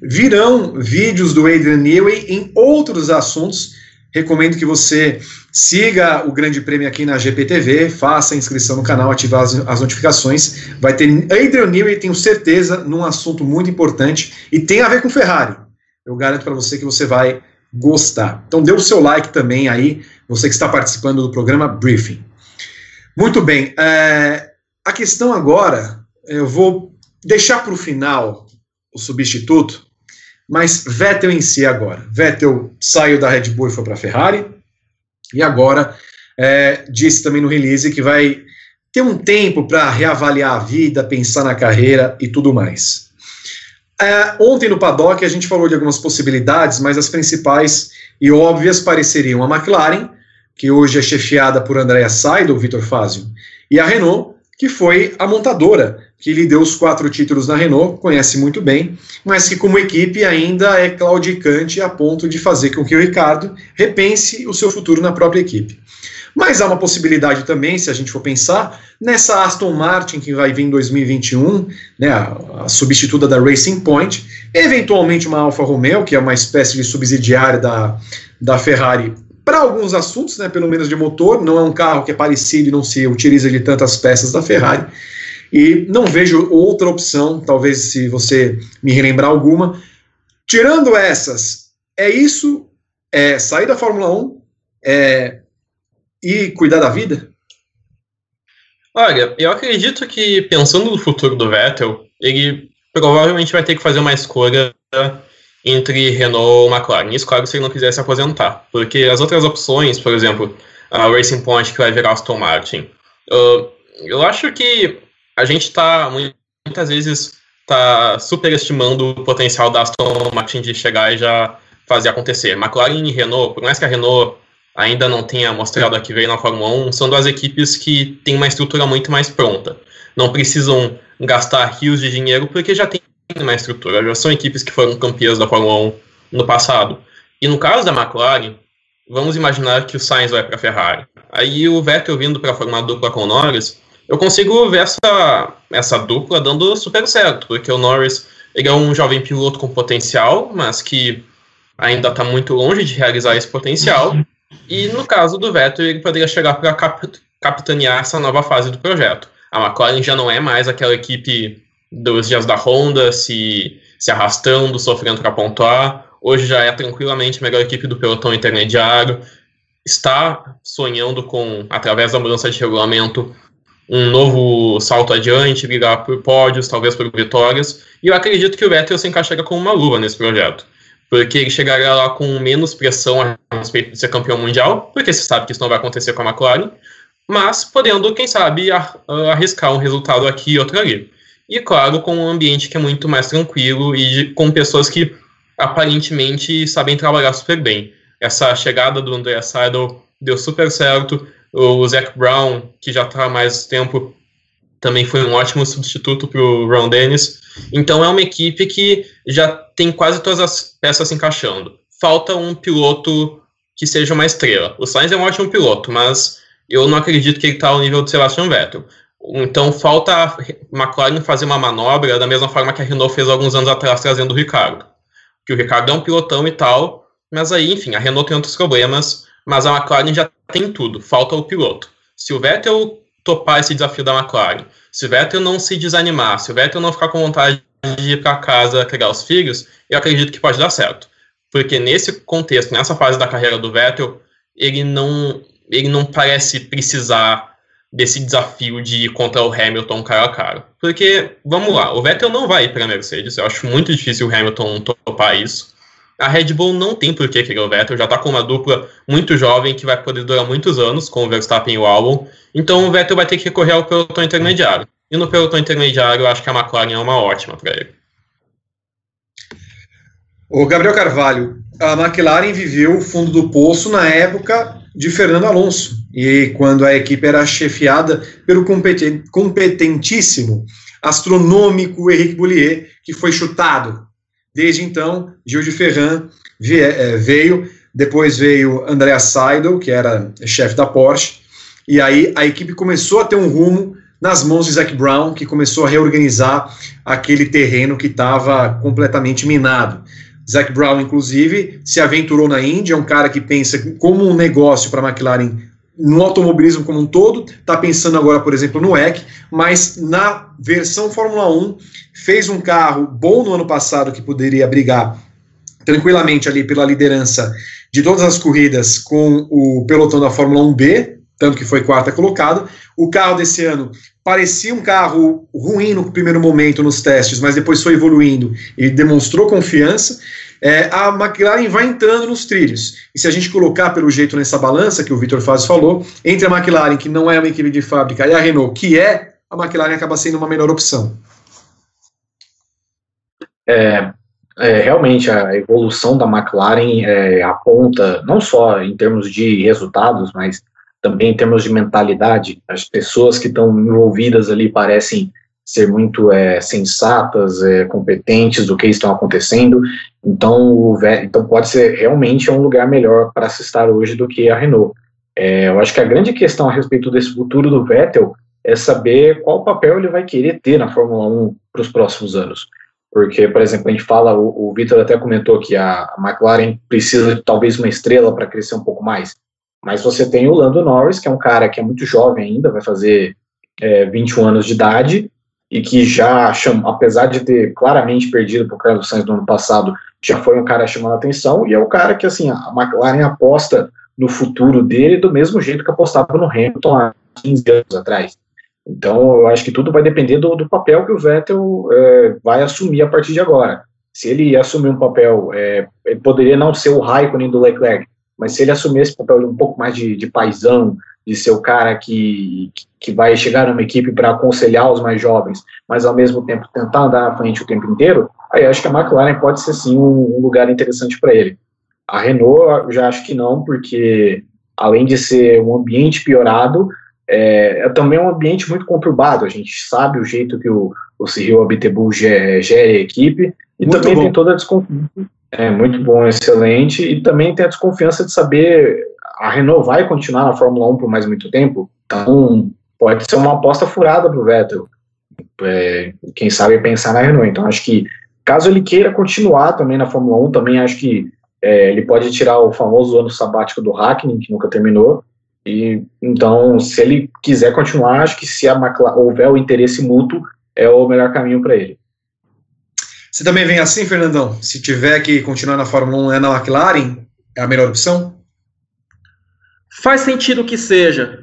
Virão vídeos do Adrian Newey em outros assuntos. Recomendo que você siga o Grande Prêmio aqui na GPTV, faça a inscrição no canal, ativar as, as notificações. Vai ter Adrian Newey, tenho certeza, num assunto muito importante e tem a ver com Ferrari. Eu garanto para você que você vai gostar. Então dê o seu like também aí, você que está participando do programa Briefing. Muito bem. É, a questão agora, eu vou deixar para o final o substituto, mas Vettel em si agora. Vettel saiu da Red Bull e foi para a Ferrari, e agora é, disse também no release que vai ter um tempo para reavaliar a vida, pensar na carreira e tudo mais. É, ontem no paddock a gente falou de algumas possibilidades, mas as principais e óbvias pareceriam a McLaren, que hoje é chefiada por Andrea Seidel, Vitor Fazio, e a Renault, que foi a montadora que lhe deu os quatro títulos na Renault, conhece muito bem, mas que como equipe ainda é claudicante a ponto de fazer com que o Ricardo repense o seu futuro na própria equipe. Mas há uma possibilidade também, se a gente for pensar, nessa Aston Martin que vai vir em 2021, né, a, a substituta da Racing Point, eventualmente uma Alfa Romeo, que é uma espécie de subsidiária da, da Ferrari para alguns assuntos, né, pelo menos de motor, não é um carro que é parecido e não se utiliza de tantas peças da Ferrari. E não vejo outra opção, talvez se você me relembrar alguma. Tirando essas, é isso, é sair da Fórmula 1, é e cuidar da vida? Olha, eu acredito que, pensando no futuro do Vettel, ele provavelmente vai ter que fazer uma escolha entre Renault ou McLaren. Isso, claro, se ele não quiser se aposentar. Porque as outras opções, por exemplo, a Racing Point, que vai virar Aston Martin, uh, eu acho que a gente está, muitas vezes, está superestimando o potencial da Aston Martin de chegar e já fazer acontecer. McLaren e Renault, por mais que a Renault ainda não tenha mostrado a que veio na Fórmula 1, são duas equipes que têm uma estrutura muito mais pronta. Não precisam gastar rios de dinheiro porque já tem uma estrutura, já são equipes que foram campeãs da Fórmula 1 no passado. E no caso da McLaren, vamos imaginar que o Sainz vai para a Ferrari. Aí o Vettel vindo para formar dupla com o Norris, eu consigo ver essa, essa dupla dando super certo, porque o Norris ele é um jovem piloto com potencial, mas que ainda está muito longe de realizar esse potencial. E no caso do Vettel, ele poderia chegar para cap capitanear essa nova fase do projeto. A McLaren já não é mais aquela equipe dos dias da Honda se, se arrastando, sofrendo para pontuar. Hoje já é tranquilamente a melhor equipe do pelotão intermediário. Está sonhando com, através da mudança de regulamento, um novo salto adiante, brigar por pódios, talvez por vitórias. E eu acredito que o Vettel se encaixaria como uma luva nesse projeto porque ele chegaria lá com menos pressão a respeito de ser campeão mundial, porque você sabe que isso não vai acontecer com a McLaren, mas podendo, quem sabe, arriscar um resultado aqui e outro ali. E claro, com um ambiente que é muito mais tranquilo e com pessoas que aparentemente sabem trabalhar super bem. Essa chegada do André Seidel deu super certo. O Zac Brown, que já está há mais tempo, também foi um ótimo substituto para o Ron Dennis. Então é uma equipe que já tem quase todas as peças se encaixando. Falta um piloto que seja uma estrela. O Sainz é um ótimo piloto, mas eu não acredito que ele está ao nível do Sebastian Vettel. Então falta a McLaren fazer uma manobra da mesma forma que a Renault fez alguns anos atrás trazendo o Ricardo. Que o Ricardo é um pilotão e tal, mas aí, enfim, a Renault tem outros problemas, mas a McLaren já tem tudo, falta o piloto. Se o Vettel topar esse desafio da McLaren, se o Vettel não se desanimar, se o Vettel não ficar com vontade de ir para casa criar os filhos, eu acredito que pode dar certo. Porque nesse contexto, nessa fase da carreira do Vettel, ele não, ele não parece precisar desse desafio de ir contra o Hamilton cara a cara. Porque, vamos lá, o Vettel não vai ir para a Mercedes, eu acho muito difícil o Hamilton topar isso. A Red Bull não tem por que querer o Vettel, já está com uma dupla muito jovem que vai poder durar muitos anos, com o Verstappen e o Albon. Então o Vettel vai ter que recorrer ao pelotão intermediário. E no pelotão intermediário eu acho que a McLaren é uma ótima para ele. O Gabriel Carvalho, a McLaren viveu o fundo do poço na época de Fernando Alonso e quando a equipe era chefiada pelo competentíssimo, astronômico Henrique Boulier, que foi chutado Desde então, Gil de Ferran é, veio depois veio Andrea Seidel, que era chefe da Porsche, e aí a equipe começou a ter um rumo nas mãos de Zac Brown, que começou a reorganizar aquele terreno que estava completamente minado. Zac Brown, inclusive, se aventurou na Índia, é um cara que pensa como um negócio para a McLaren no automobilismo como um todo, está pensando agora, por exemplo, no EC, mas na versão Fórmula 1 fez um carro bom no ano passado que poderia brigar tranquilamente ali pela liderança de todas as corridas com o pelotão da Fórmula 1B, tanto que foi quarta colocado. O carro desse ano parecia um carro ruim no primeiro momento nos testes, mas depois foi evoluindo e demonstrou confiança. É, a McLaren vai entrando nos trilhos. E se a gente colocar pelo jeito nessa balança que o Vitor Faz falou, entre a McLaren, que não é uma equipe de fábrica, e a Renault, que é, a McLaren acaba sendo uma melhor opção. É, é, realmente a evolução da McLaren é, aponta, não só em termos de resultados, mas também em termos de mentalidade. As pessoas que estão envolvidas ali parecem ser muito é, sensatas, é, competentes do que estão acontecendo. Então, então pode ser realmente um lugar melhor para se estar hoje do que a Renault. É, eu acho que a grande questão a respeito desse futuro do Vettel é saber qual papel ele vai querer ter na Fórmula 1 para os próximos anos. Porque, por exemplo, a gente fala, o, o Vitor até comentou que a McLaren precisa de talvez uma estrela para crescer um pouco mais. Mas você tem o Lando Norris, que é um cara que é muito jovem ainda, vai fazer é, 21 anos de idade, e que já, chama, apesar de ter claramente perdido para o Carlos Sainz no ano passado, já foi um cara chamando a atenção, e é o cara que, assim, a McLaren aposta no futuro dele do mesmo jeito que apostava no Hamilton há 15 anos atrás. Então, eu acho que tudo vai depender do, do papel que o Vettel é, vai assumir a partir de agora. Se ele assumir um papel, é, ele poderia não ser o Raikkonen do Leclerc, mas se ele assumir esse papel um pouco mais de, de paisão, de ser o cara que, que vai chegar numa equipe para aconselhar os mais jovens, mas ao mesmo tempo tentar andar à frente o tempo inteiro, aí acho que a McLaren pode ser sim um, um lugar interessante para ele. A Renault eu já acho que não, porque além de ser um ambiente piorado, é, é, também um ambiente muito conturbado. A gente sabe o jeito que o, o Cyril gera, a equipe e muito também bom. tem toda a desconfiança. É muito bom, excelente. E também tem a desconfiança de saber a Renault vai continuar na Fórmula 1 por mais muito tempo. Então pode ser uma aposta furada para o Vettel. É, quem sabe pensar na Renault. Então acho que caso ele queira continuar também na Fórmula 1, também acho que é, ele pode tirar o famoso ano sabático do Hackney, que nunca terminou, e então, se ele quiser continuar, acho que se a McLaren, houver o interesse mútuo, é o melhor caminho para ele. Você também vem assim, Fernandão? Se tiver que continuar na Fórmula 1 é na McLaren, é a melhor opção? Faz sentido que seja.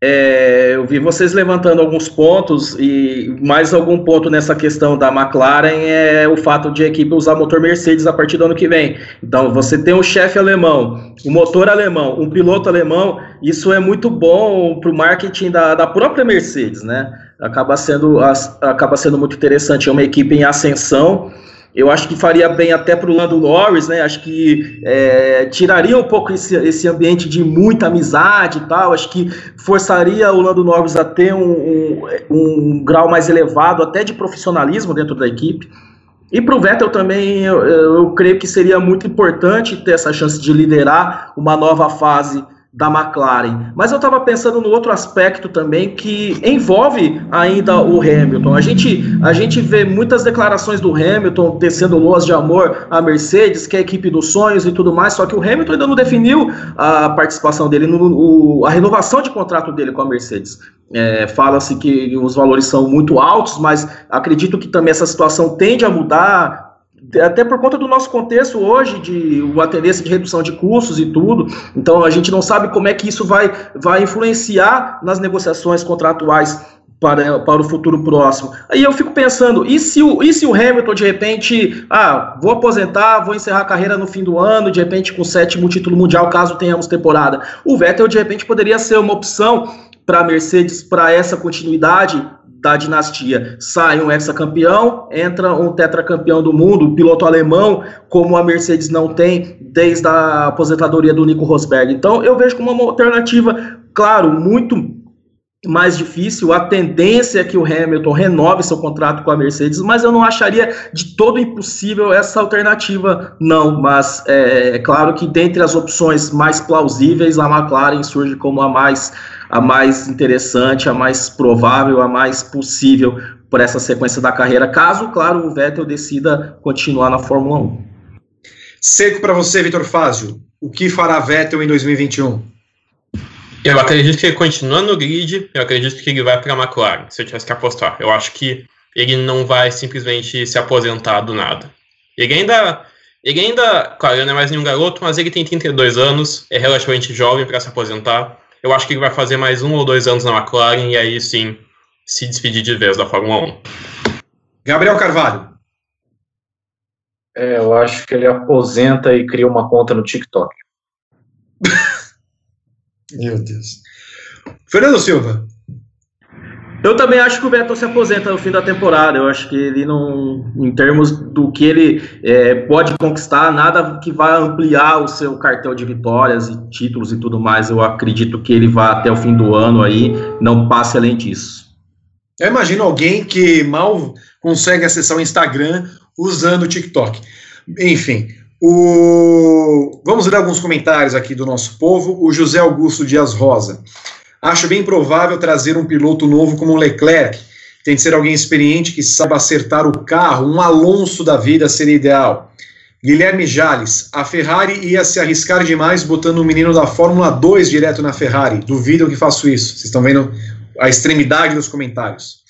É, eu vi vocês levantando alguns pontos e mais algum ponto nessa questão da McLaren é o fato de a equipe usar motor Mercedes a partir do ano que vem. Então, você tem um chefe alemão, um motor alemão, um piloto alemão, isso é muito bom para o marketing da, da própria Mercedes, né? Acaba sendo, acaba sendo muito interessante. É uma equipe em ascensão eu acho que faria bem até para o Lando Norris, né? Acho que é, tiraria um pouco esse, esse ambiente de muita amizade e tal. Acho que forçaria o Lando Norris a ter um, um, um grau mais elevado, até de profissionalismo dentro da equipe. E para o Vettel também, eu, eu creio que seria muito importante ter essa chance de liderar uma nova fase da McLaren. Mas eu estava pensando no outro aspecto também que envolve ainda o Hamilton. A gente, a gente vê muitas declarações do Hamilton tecendo luas de amor à Mercedes, que é a equipe dos sonhos e tudo mais, só que o Hamilton ainda não definiu a participação dele, no, o, a renovação de contrato dele com a Mercedes. É, Fala-se que os valores são muito altos, mas acredito que também essa situação tende a mudar até por conta do nosso contexto hoje, de uma tendência de redução de custos e tudo, então a gente não sabe como é que isso vai, vai influenciar nas negociações contratuais para, para o futuro próximo. Aí eu fico pensando, e se, o, e se o Hamilton de repente, ah, vou aposentar, vou encerrar a carreira no fim do ano, de repente com sétimo título mundial, caso tenhamos temporada. O Vettel de repente poderia ser uma opção para a Mercedes para essa continuidade da dinastia. Sai um hexacampeão, entra um tetracampeão do mundo, piloto alemão, como a Mercedes não tem desde a aposentadoria do Nico Rosberg. Então eu vejo como uma alternativa, claro, muito mais difícil. A tendência é que o Hamilton renove seu contrato com a Mercedes, mas eu não acharia de todo impossível essa alternativa, não. Mas é, é claro que dentre as opções mais plausíveis, a McLaren surge como a mais, a mais interessante, a mais provável, a mais possível por essa sequência da carreira, caso, claro, o Vettel decida continuar na Fórmula 1. Seco para você, Vitor Fázio. O que fará Vettel em 2021? Eu acredito que ele continua no grid, eu acredito que ele vai para a McLaren, se eu tivesse que apostar. Eu acho que ele não vai simplesmente se aposentar do nada. Ele ainda, ele ainda, claro, ele não é mais nenhum garoto, mas ele tem 32 anos, é relativamente jovem para se aposentar. Eu acho que ele vai fazer mais um ou dois anos na McLaren e aí sim se despedir de vez da Fórmula 1. Gabriel Carvalho. É, eu acho que ele aposenta e cria uma conta no TikTok. Meu Deus. Fernando Silva. Eu também acho que o Vettel se aposenta no fim da temporada. Eu acho que ele não, em termos do que ele é, pode conquistar, nada que vá ampliar o seu cartel de vitórias e títulos e tudo mais. Eu acredito que ele vá até o fim do ano aí, não passe além disso. Eu imagino alguém que mal consegue acessar o Instagram usando o TikTok. Enfim, o... Vamos ler alguns comentários aqui do nosso povo. O José Augusto Dias Rosa. Acho bem provável trazer um piloto novo como o Leclerc. Tem de ser alguém experiente que saiba acertar o carro. Um Alonso da vida seria ideal. Guilherme Jales. A Ferrari ia se arriscar demais botando um menino da Fórmula 2 direto na Ferrari. Duvido que faço isso. Vocês estão vendo a extremidade dos comentários.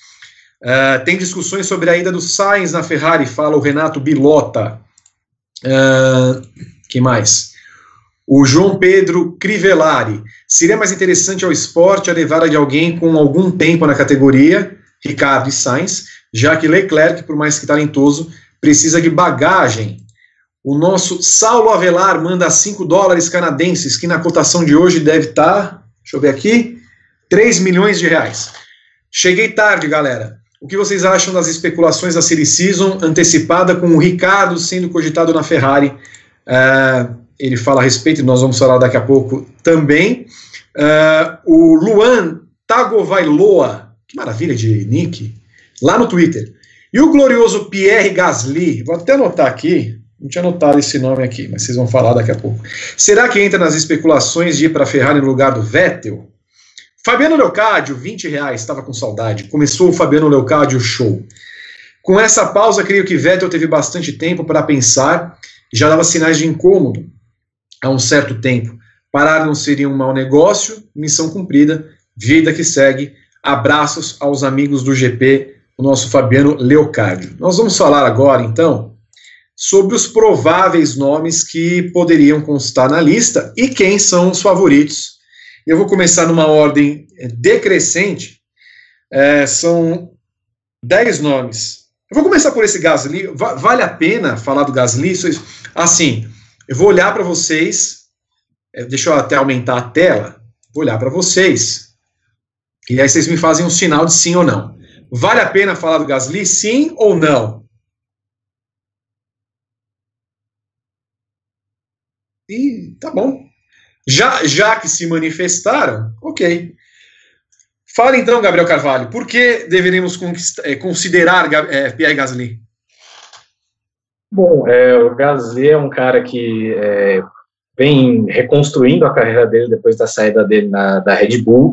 Uh, tem discussões sobre a ida do Sainz na Ferrari, fala o Renato Bilota. Uh, que mais? O João Pedro Crivellari. Seria mais interessante ao esporte a levada de alguém com algum tempo na categoria, Ricardo e Sainz, já que Leclerc, por mais que talentoso, precisa de bagagem. O nosso Saulo Avelar manda 5 dólares canadenses, que na cotação de hoje deve estar, tá, deixa eu ver aqui, 3 milhões de reais. Cheguei tarde, galera. O que vocês acham das especulações da Silly Season antecipada com o Ricardo sendo cogitado na Ferrari? Uh, ele fala a respeito, nós vamos falar daqui a pouco também. Uh, o Luan Tagovailoa, que maravilha de nick, lá no Twitter. E o glorioso Pierre Gasly, vou até anotar aqui, não tinha anotado esse nome aqui, mas vocês vão falar daqui a pouco. Será que entra nas especulações de ir para a Ferrari no lugar do Vettel? Fabiano Leocádio, 20 reais, estava com saudade. Começou o Fabiano Leocádio Show. Com essa pausa, creio que Vettel teve bastante tempo para pensar, já dava sinais de incômodo há um certo tempo. Parar não seria um mau negócio, missão cumprida, vida que segue. Abraços aos amigos do GP, o nosso Fabiano Leocádio. Nós vamos falar agora, então, sobre os prováveis nomes que poderiam constar na lista e quem são os favoritos eu vou começar numa ordem decrescente. É, são dez nomes. Eu vou começar por esse Gasly. Vale a pena falar do Gasly? Assim, eu vou olhar para vocês. É, deixa eu até aumentar a tela. Vou olhar para vocês. E aí vocês me fazem um sinal de sim ou não. Vale a pena falar do Gasly? Sim ou não? E tá bom. Já, já que se manifestaram, ok. Fala então, Gabriel Carvalho, por que deveríamos é, considerar é, Pierre Gasly? Bom, é, o Gasly é um cara que é, vem reconstruindo a carreira dele depois da saída dele na, da Red Bull,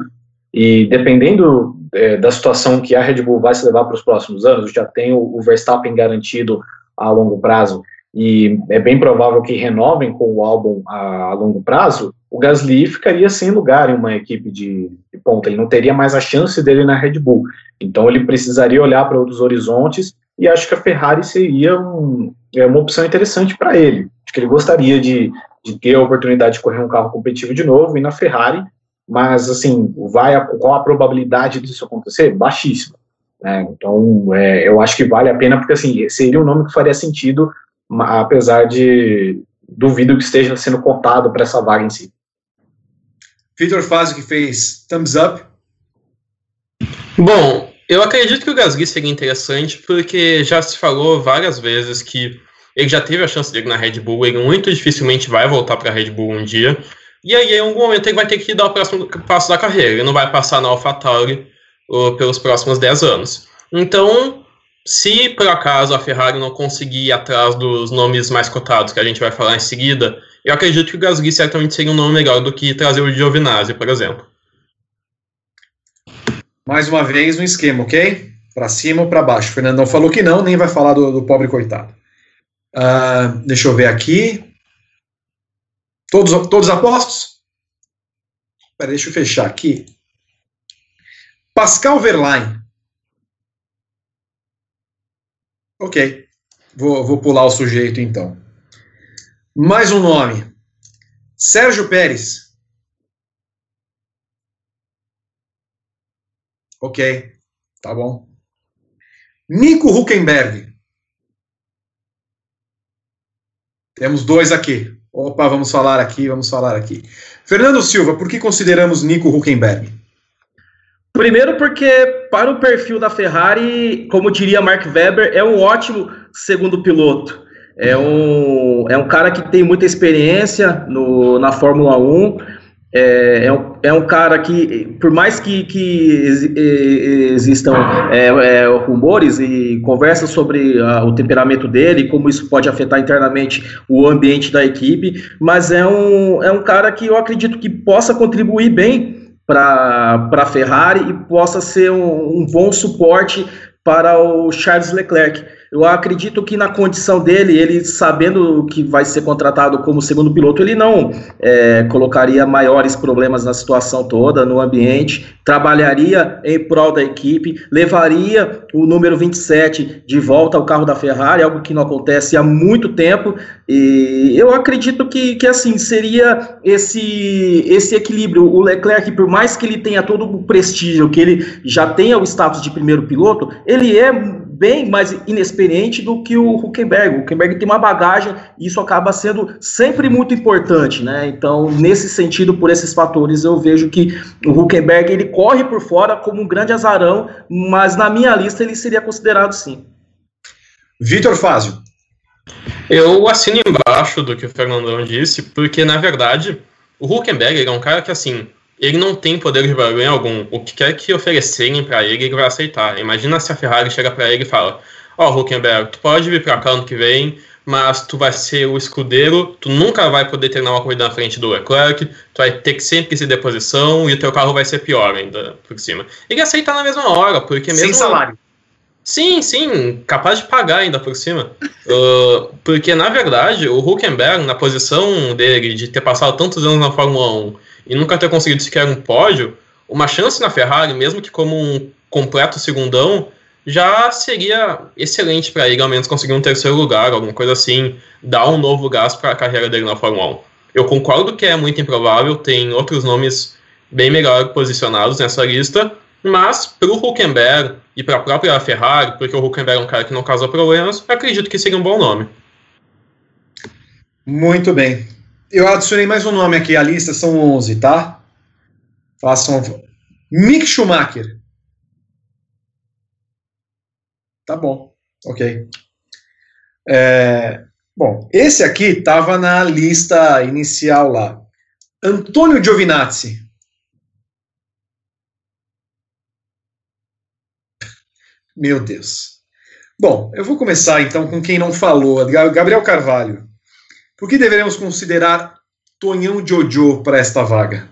e dependendo é, da situação que a Red Bull vai se levar para os próximos anos, já tem o, o Verstappen garantido a longo prazo, e é bem provável que renovem com o álbum a, a longo prazo, o Gasly ficaria sem lugar em uma equipe de, de, ponta, ele não teria mais a chance dele na Red Bull. Então ele precisaria olhar para outros horizontes e acho que a Ferrari seria um, é uma opção interessante para ele. Acho que ele gostaria de, de ter a oportunidade de correr um carro competitivo de novo e na Ferrari, mas assim, vai a, qual a probabilidade disso acontecer? Baixíssima. Né? Então é, eu acho que vale a pena porque assim seria um nome que faria sentido, apesar de duvido que esteja sendo contado para essa vaga em si. Vitor Fazio que fez thumbs up. Bom, eu acredito que o Gasly seria interessante porque já se falou várias vezes que ele já teve a chance dele na Red Bull, ele muito dificilmente vai voltar para a Red Bull um dia. e aí em algum momento ele vai ter que dar o próximo passo da carreira, ele não vai passar na AlphaTauri uh, pelos próximos 10 anos. Então, se por acaso a Ferrari não conseguir ir atrás dos nomes mais cotados, que a gente vai falar em seguida, eu acredito que o Gasly certamente seria um nome melhor do que trazer o Giovinazzi, por exemplo. Mais uma vez um esquema, ok? Para cima ou para baixo. O Fernandão falou que não, nem vai falar do, do pobre coitado. Uh, deixa eu ver aqui. Todos, todos apostos? Deixa eu fechar aqui. Pascal Verlaine. Ok. Vou, vou pular o sujeito então. Mais um nome. Sérgio Pérez. Ok. Tá bom. Nico Huckenberg. Temos dois aqui. Opa, vamos falar aqui, vamos falar aqui. Fernando Silva, por que consideramos Nico Huckenberg? Primeiro porque para o perfil da Ferrari, como diria Mark Webber, é um ótimo segundo piloto. É um, é um cara que tem muita experiência no, na Fórmula 1, é, é, um, é um cara que, por mais que, que existam é, é, rumores e conversas sobre o temperamento dele, como isso pode afetar internamente o ambiente da equipe, mas é um, é um cara que eu acredito que possa contribuir bem para a Ferrari e possa ser um, um bom suporte para o Charles Leclerc. Eu acredito que na condição dele, ele sabendo que vai ser contratado como segundo piloto, ele não é, colocaria maiores problemas na situação toda, no ambiente, trabalharia em prol da equipe, levaria o número 27 de volta ao carro da Ferrari, algo que não acontece há muito tempo, e eu acredito que, que assim, seria esse, esse equilíbrio. O Leclerc, por mais que ele tenha todo o prestígio, que ele já tenha o status de primeiro piloto, ele é bem mais inexperiente do que o Huckenberg. O Huckenberg tem uma bagagem e isso acaba sendo sempre muito importante, né? Então, nesse sentido, por esses fatores, eu vejo que o Huckenberg ele corre por fora como um grande azarão, mas na minha lista ele seria considerado sim. Vitor Fázio. Eu assino embaixo do que o Fernandão disse, porque na verdade o Huckenberg é um cara que assim ele não tem poder de barulho algum. O que quer que oferecerem para ele, ele vai aceitar. Imagina se a Ferrari chega para ele e fala: Ó, oh, Huckenberg, tu pode vir para cá ano que vem, mas tu vai ser o escudeiro, tu nunca vai poder treinar uma corrida na frente do Leclerc, tu vai ter que sempre se deposição e o teu carro vai ser pior ainda por cima. Ele aceita na mesma hora, porque mesmo. Sem salário. Sim, sim, capaz de pagar ainda por cima. uh, porque, na verdade, o Huckenberg, na posição dele de ter passado tantos anos na Fórmula 1 e nunca ter conseguido sequer um pódio, uma chance na Ferrari, mesmo que como um completo segundão, já seria excelente para ele, ao menos conseguir um terceiro lugar, alguma coisa assim, dar um novo gás para a carreira dele na Fórmula 1. Eu concordo que é muito improvável, tem outros nomes bem melhor posicionados nessa lista, mas para o Huckenberg e para a própria Ferrari, porque o Huckenberg é um cara que não causa problemas, acredito que seria um bom nome. Muito bem. Eu adicionei mais um nome aqui à lista, são 11, tá? Façam. Mick Schumacher. Tá bom, ok. É, bom, esse aqui estava na lista inicial lá. Antônio Giovinazzi. Meu Deus. Bom, eu vou começar então com quem não falou, Gabriel Carvalho. Por que deveremos considerar Tonhão Jojo para esta vaga?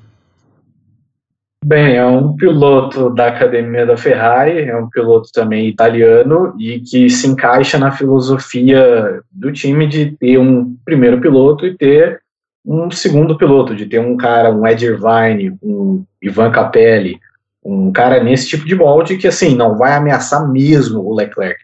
Bem, é um piloto da academia da Ferrari, é um piloto também italiano e que se encaixa na filosofia do time de ter um primeiro piloto e ter um segundo piloto, de ter um cara, um Ed Irvine, um Ivan Capelli, um cara nesse tipo de molde que assim não vai ameaçar mesmo o Leclerc.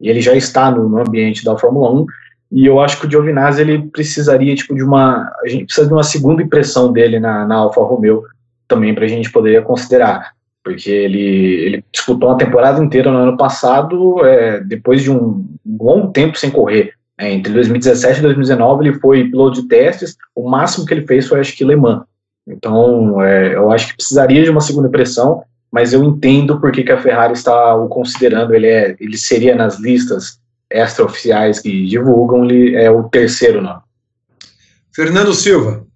E ele já está no, no ambiente da Fórmula 1 e eu acho que o Giovinazzi ele precisaria tipo de uma a gente precisa de uma segunda impressão dele na, na Alfa Romeo também para a gente poder considerar, porque ele ele disputou uma temporada inteira no ano passado, é, depois de um longo tempo sem correr. É, entre 2017 e 2019 ele foi piloto de testes, o máximo que ele fez foi acho que Le Mans. Então é, eu acho que precisaria de uma segunda impressão, mas eu entendo por que, que a Ferrari está o considerando. Ele é ele seria nas listas extraoficiais que divulgam, ele é o terceiro nome. Fernando Silva.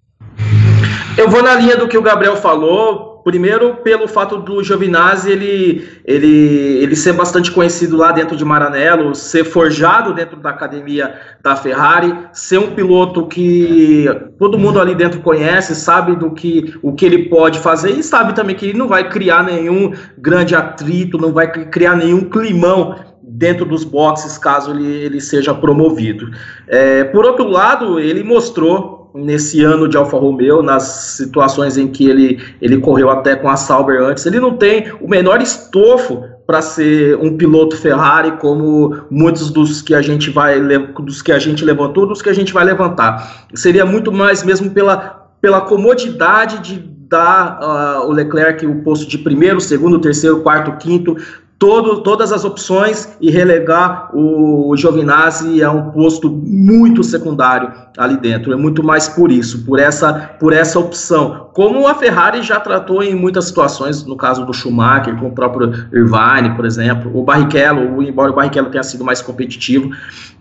Eu vou na linha do que o Gabriel falou. Primeiro, pelo fato do Giovinazzi ele, ele, ele ser bastante conhecido lá dentro de Maranello, ser forjado dentro da academia da Ferrari, ser um piloto que todo mundo ali dentro conhece, sabe do que o que ele pode fazer e sabe também que ele não vai criar nenhum grande atrito, não vai criar nenhum climão dentro dos boxes caso ele, ele seja promovido. É, por outro lado, ele mostrou nesse ano de Alfa Romeo, nas situações em que ele, ele correu até com a Sauber antes, ele não tem o menor estofo para ser um piloto Ferrari como muitos dos que a gente vai dos que a gente levantou, dos que a gente vai levantar. Seria muito mais mesmo pela, pela comodidade de dar uh, o Leclerc o posto de primeiro, segundo, terceiro, quarto, quinto, todo, todas as opções e relegar o, Giovinazzi a um posto muito secundário ali dentro. É muito mais por isso, por essa, por essa opção. Como a Ferrari já tratou em muitas situações, no caso do Schumacher, com o próprio Irvine, por exemplo, o Barrichello, embora o Barrichello tenha sido mais competitivo,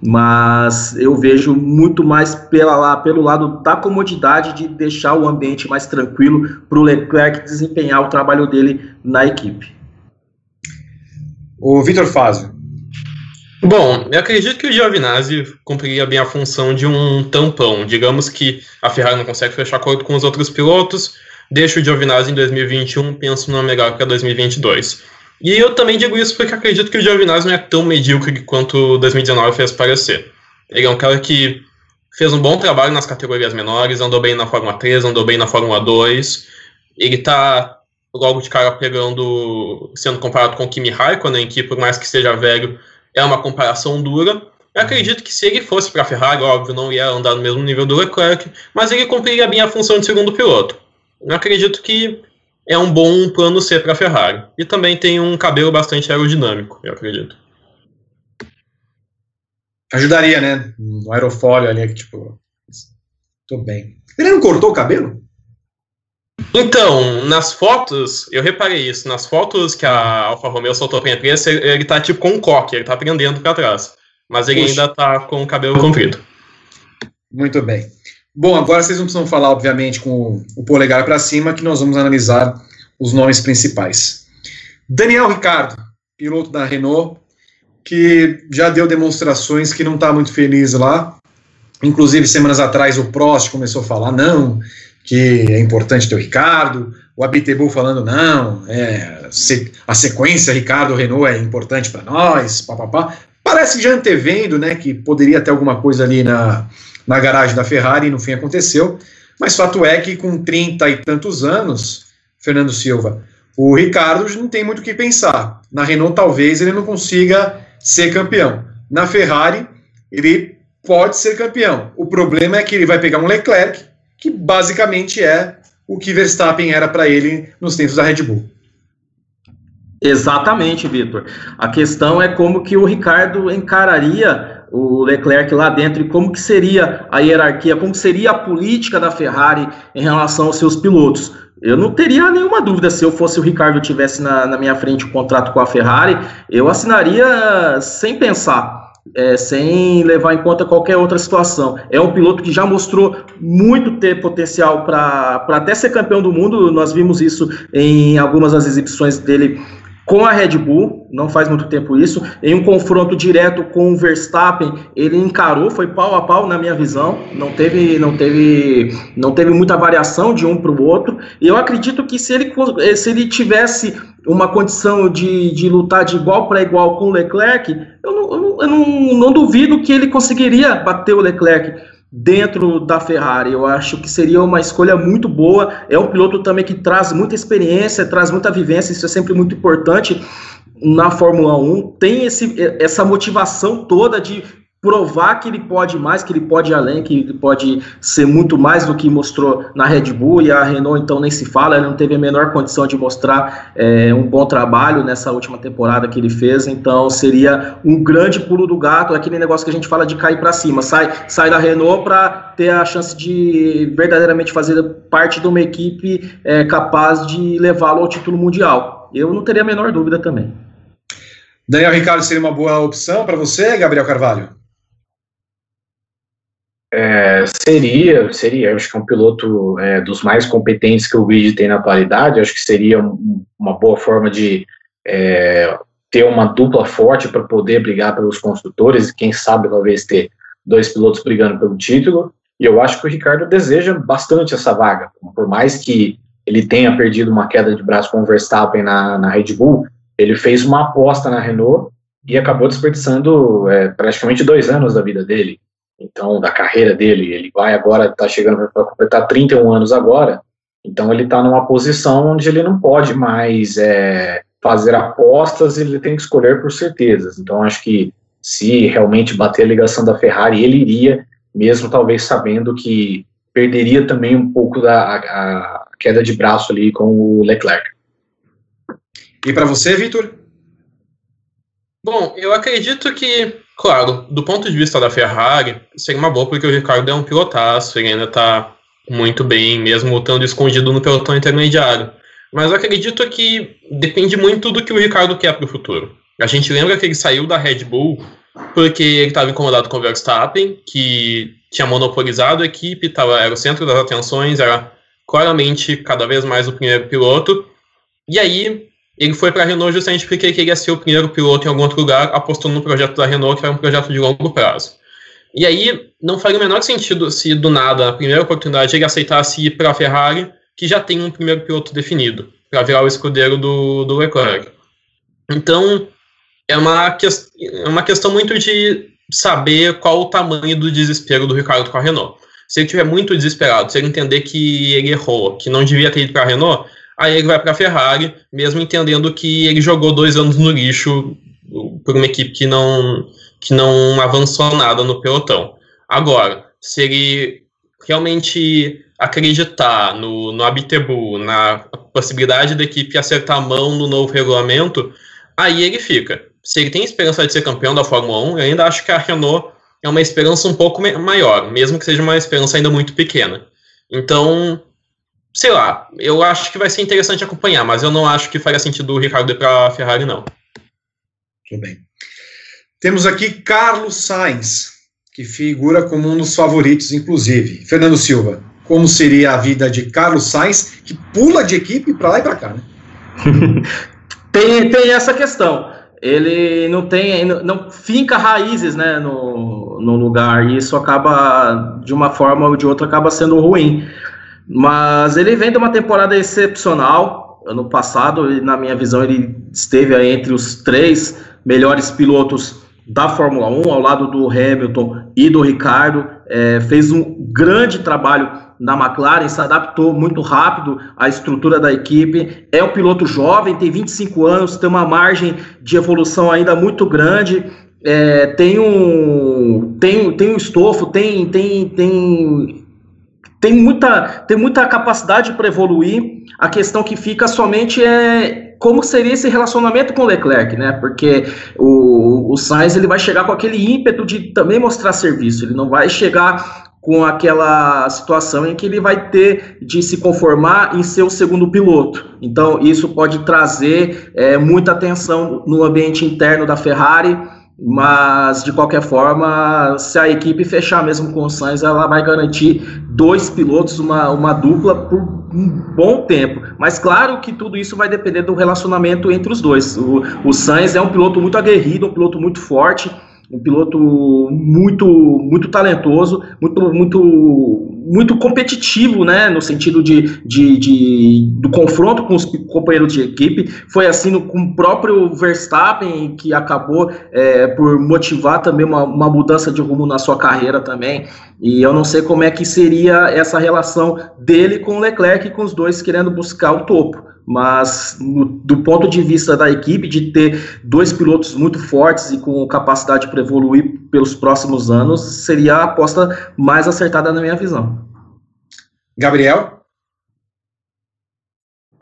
mas eu vejo muito mais pela pelo lado da comodidade de deixar o ambiente mais tranquilo para o Leclerc desempenhar o trabalho dele na equipe. O Vitor Fazio. Bom, eu acredito que o Giovinazzi cumpriria bem a função de um tampão. Digamos que a Ferrari não consegue fechar acordo com os outros pilotos, deixa o Giovinazzi em 2021, penso numa melhor para 2022. E eu também digo isso porque acredito que o Giovinazzi não é tão medíocre quanto 2019 fez parecer. Ele é um cara que fez um bom trabalho nas categorias menores, andou bem na Fórmula 3, andou bem na Fórmula 2. Ele está logo de cara pegando, sendo comparado com o Kimi Raikkonen, que por mais que seja velho, é uma comparação dura. Eu acredito que se ele fosse para a Ferrari, óbvio, não ia andar no mesmo nível do Leclerc, mas ele cumpriria bem a função de segundo piloto. Eu acredito que é um bom plano C para a Ferrari. E também tem um cabelo bastante aerodinâmico, eu acredito. Ajudaria, né? No aerofólio ali, que tipo. Tô bem. Ele não cortou o cabelo? Então, nas fotos, eu reparei isso. Nas fotos que a Alfa Romeo soltou pra imprensa, ele, ele tá tipo com um coque, ele tá prendendo pra trás. Mas ele Puxa. ainda tá com o cabelo comprido. Muito bem. Bom, agora vocês não precisam falar, obviamente, com o polegar para cima, que nós vamos analisar os nomes principais. Daniel Ricardo, piloto da Renault, que já deu demonstrações que não está muito feliz lá. Inclusive, semanas atrás, o Prost começou a falar: não, que é importante ter o Ricardo, o Abitebu falando, não, é, a sequência Ricardo-Renault é importante para nós, papapá. Parece já antevendo, né, que poderia ter alguma coisa ali na, na garagem da Ferrari, e no fim aconteceu, mas fato é que com 30 e tantos anos, Fernando Silva, o Ricardo não tem muito o que pensar. Na Renault, talvez ele não consiga ser campeão. Na Ferrari, ele pode ser campeão. O problema é que ele vai pegar um Leclerc, que basicamente é o que Verstappen era para ele nos tempos da Red Bull. Exatamente, Vitor. A questão é como que o Ricardo encararia o Leclerc lá dentro e como que seria a hierarquia, como seria a política da Ferrari em relação aos seus pilotos. Eu não teria nenhuma dúvida se eu fosse o Ricardo tivesse na, na minha frente o um contrato com a Ferrari, eu assinaria sem pensar é, sem levar em conta qualquer outra situação. É um piloto que já mostrou muito ter potencial para até ser campeão do mundo. Nós vimos isso em algumas das exibições dele com a Red Bull, não faz muito tempo isso, em um confronto direto com o Verstappen, ele encarou, foi pau a pau na minha visão, não teve, não teve, não teve muita variação de um para o outro. E eu acredito que se ele, se ele tivesse uma condição de, de lutar de igual para igual com o Leclerc, eu, não, eu, não, eu não, não duvido que ele conseguiria bater o Leclerc dentro da Ferrari. Eu acho que seria uma escolha muito boa. É um piloto também que traz muita experiência, traz muita vivência, isso é sempre muito importante na Fórmula 1. Tem esse, essa motivação toda de provar que ele pode mais, que ele pode além, que ele pode ser muito mais do que mostrou na Red Bull e a Renault então nem se fala, ele não teve a menor condição de mostrar é, um bom trabalho nessa última temporada que ele fez, então seria um grande pulo do gato, aquele negócio que a gente fala de cair para cima, sai, sai da Renault para ter a chance de verdadeiramente fazer parte de uma equipe é, capaz de levá-lo ao título mundial. Eu não teria a menor dúvida também. Daniel Ricardo seria uma boa opção para você, Gabriel Carvalho? É, seria, seria, acho que é um piloto é, dos mais competentes que o grid tem na atualidade, acho que seria um, uma boa forma de é, ter uma dupla forte para poder brigar pelos construtores, quem sabe talvez ter dois pilotos brigando pelo título, e eu acho que o Ricardo deseja bastante essa vaga, por mais que ele tenha perdido uma queda de braço com o Verstappen na, na Red Bull, ele fez uma aposta na Renault e acabou desperdiçando é, praticamente dois anos da vida dele, então da carreira dele. Ele vai agora, está chegando para completar 31 anos agora, então ele está numa posição onde ele não pode mais é, fazer apostas, ele tem que escolher por certezas. Então acho que se realmente bater a ligação da Ferrari, ele iria, mesmo talvez sabendo que perderia também um pouco da a, a queda de braço ali com o Leclerc. E para você, Vitor? Bom, eu acredito que, claro, do ponto de vista da Ferrari, seria uma boa porque o Ricardo é um pilotaço, ele ainda está muito bem, mesmo estando escondido no pelotão intermediário. Mas acredito que depende muito do que o Ricardo quer para o futuro. A gente lembra que ele saiu da Red Bull porque ele estava incomodado com o Verstappen, que tinha monopolizado a equipe, tava, era o centro das atenções, era claramente cada vez mais o primeiro piloto. E aí ele foi para a Renault justamente porque ele queria ser o primeiro piloto em algum outro lugar, apostando no projeto da Renault, que era um projeto de longo prazo. E aí não faria o menor sentido se do nada, na primeira oportunidade, ele aceitasse ir para a Ferrari, que já tem um primeiro piloto definido, para virar o escudeiro do, do Leclerc. Então, é uma, que, é uma questão muito de saber qual o tamanho do desespero do Ricardo com a Renault. Se ele estiver muito desesperado, se ele entender que ele errou, que não devia ter ido para a Renault, aí ele vai para a Ferrari, mesmo entendendo que ele jogou dois anos no lixo por uma equipe que não, que não avançou nada no pelotão. Agora, se ele realmente acreditar no, no Abitebu, na possibilidade da equipe acertar a mão no novo regulamento, aí ele fica. Se ele tem esperança de ser campeão da Fórmula 1, eu ainda acho que a Renault é uma esperança um pouco maior, mesmo que seja uma esperança ainda muito pequena. Então, sei lá, eu acho que vai ser interessante acompanhar, mas eu não acho que faria sentido o Ricardo ir para a Ferrari, não. Tudo bem. Temos aqui Carlos Sainz, que figura como um dos favoritos, inclusive. Fernando Silva, como seria a vida de Carlos Sainz, que pula de equipe para lá e para cá, né? tem, tem essa questão. Ele não tem, não finca raízes, né, no, no lugar, e isso acaba, de uma forma ou de outra, acaba sendo ruim. Mas ele vem de uma temporada excepcional. Ano passado, na minha visão, ele esteve entre os três melhores pilotos da Fórmula 1, ao lado do Hamilton e do Ricardo. É, fez um grande trabalho na McLaren, se adaptou muito rápido à estrutura da equipe. É um piloto jovem, tem 25 anos, tem uma margem de evolução ainda muito grande. É, tem um tem, tem um estofo, tem, tem, tem tem muita, tem muita capacidade para evoluir. A questão que fica somente é como seria esse relacionamento com o Leclerc, né? Porque o, o Sainz ele vai chegar com aquele ímpeto de também mostrar serviço. Ele não vai chegar com aquela situação em que ele vai ter de se conformar em ser o segundo piloto. Então, isso pode trazer é, muita atenção no ambiente interno da Ferrari mas, de qualquer forma, se a equipe fechar mesmo com o Sainz, ela vai garantir dois pilotos, uma, uma dupla, por um bom tempo. Mas, claro que tudo isso vai depender do relacionamento entre os dois. O, o Sainz é um piloto muito aguerrido, um piloto muito forte, um piloto muito muito talentoso, muito muito muito competitivo, né, no sentido de, de, de, do confronto com os companheiros de equipe. Foi assim no, com o próprio Verstappen, que acabou é, por motivar também uma, uma mudança de rumo na sua carreira também. E eu não sei como é que seria essa relação dele com o Leclerc, com os dois querendo buscar o topo mas no, do ponto de vista da equipe, de ter dois pilotos muito fortes e com capacidade para evoluir pelos próximos anos, seria a aposta mais acertada na minha visão. Gabriel?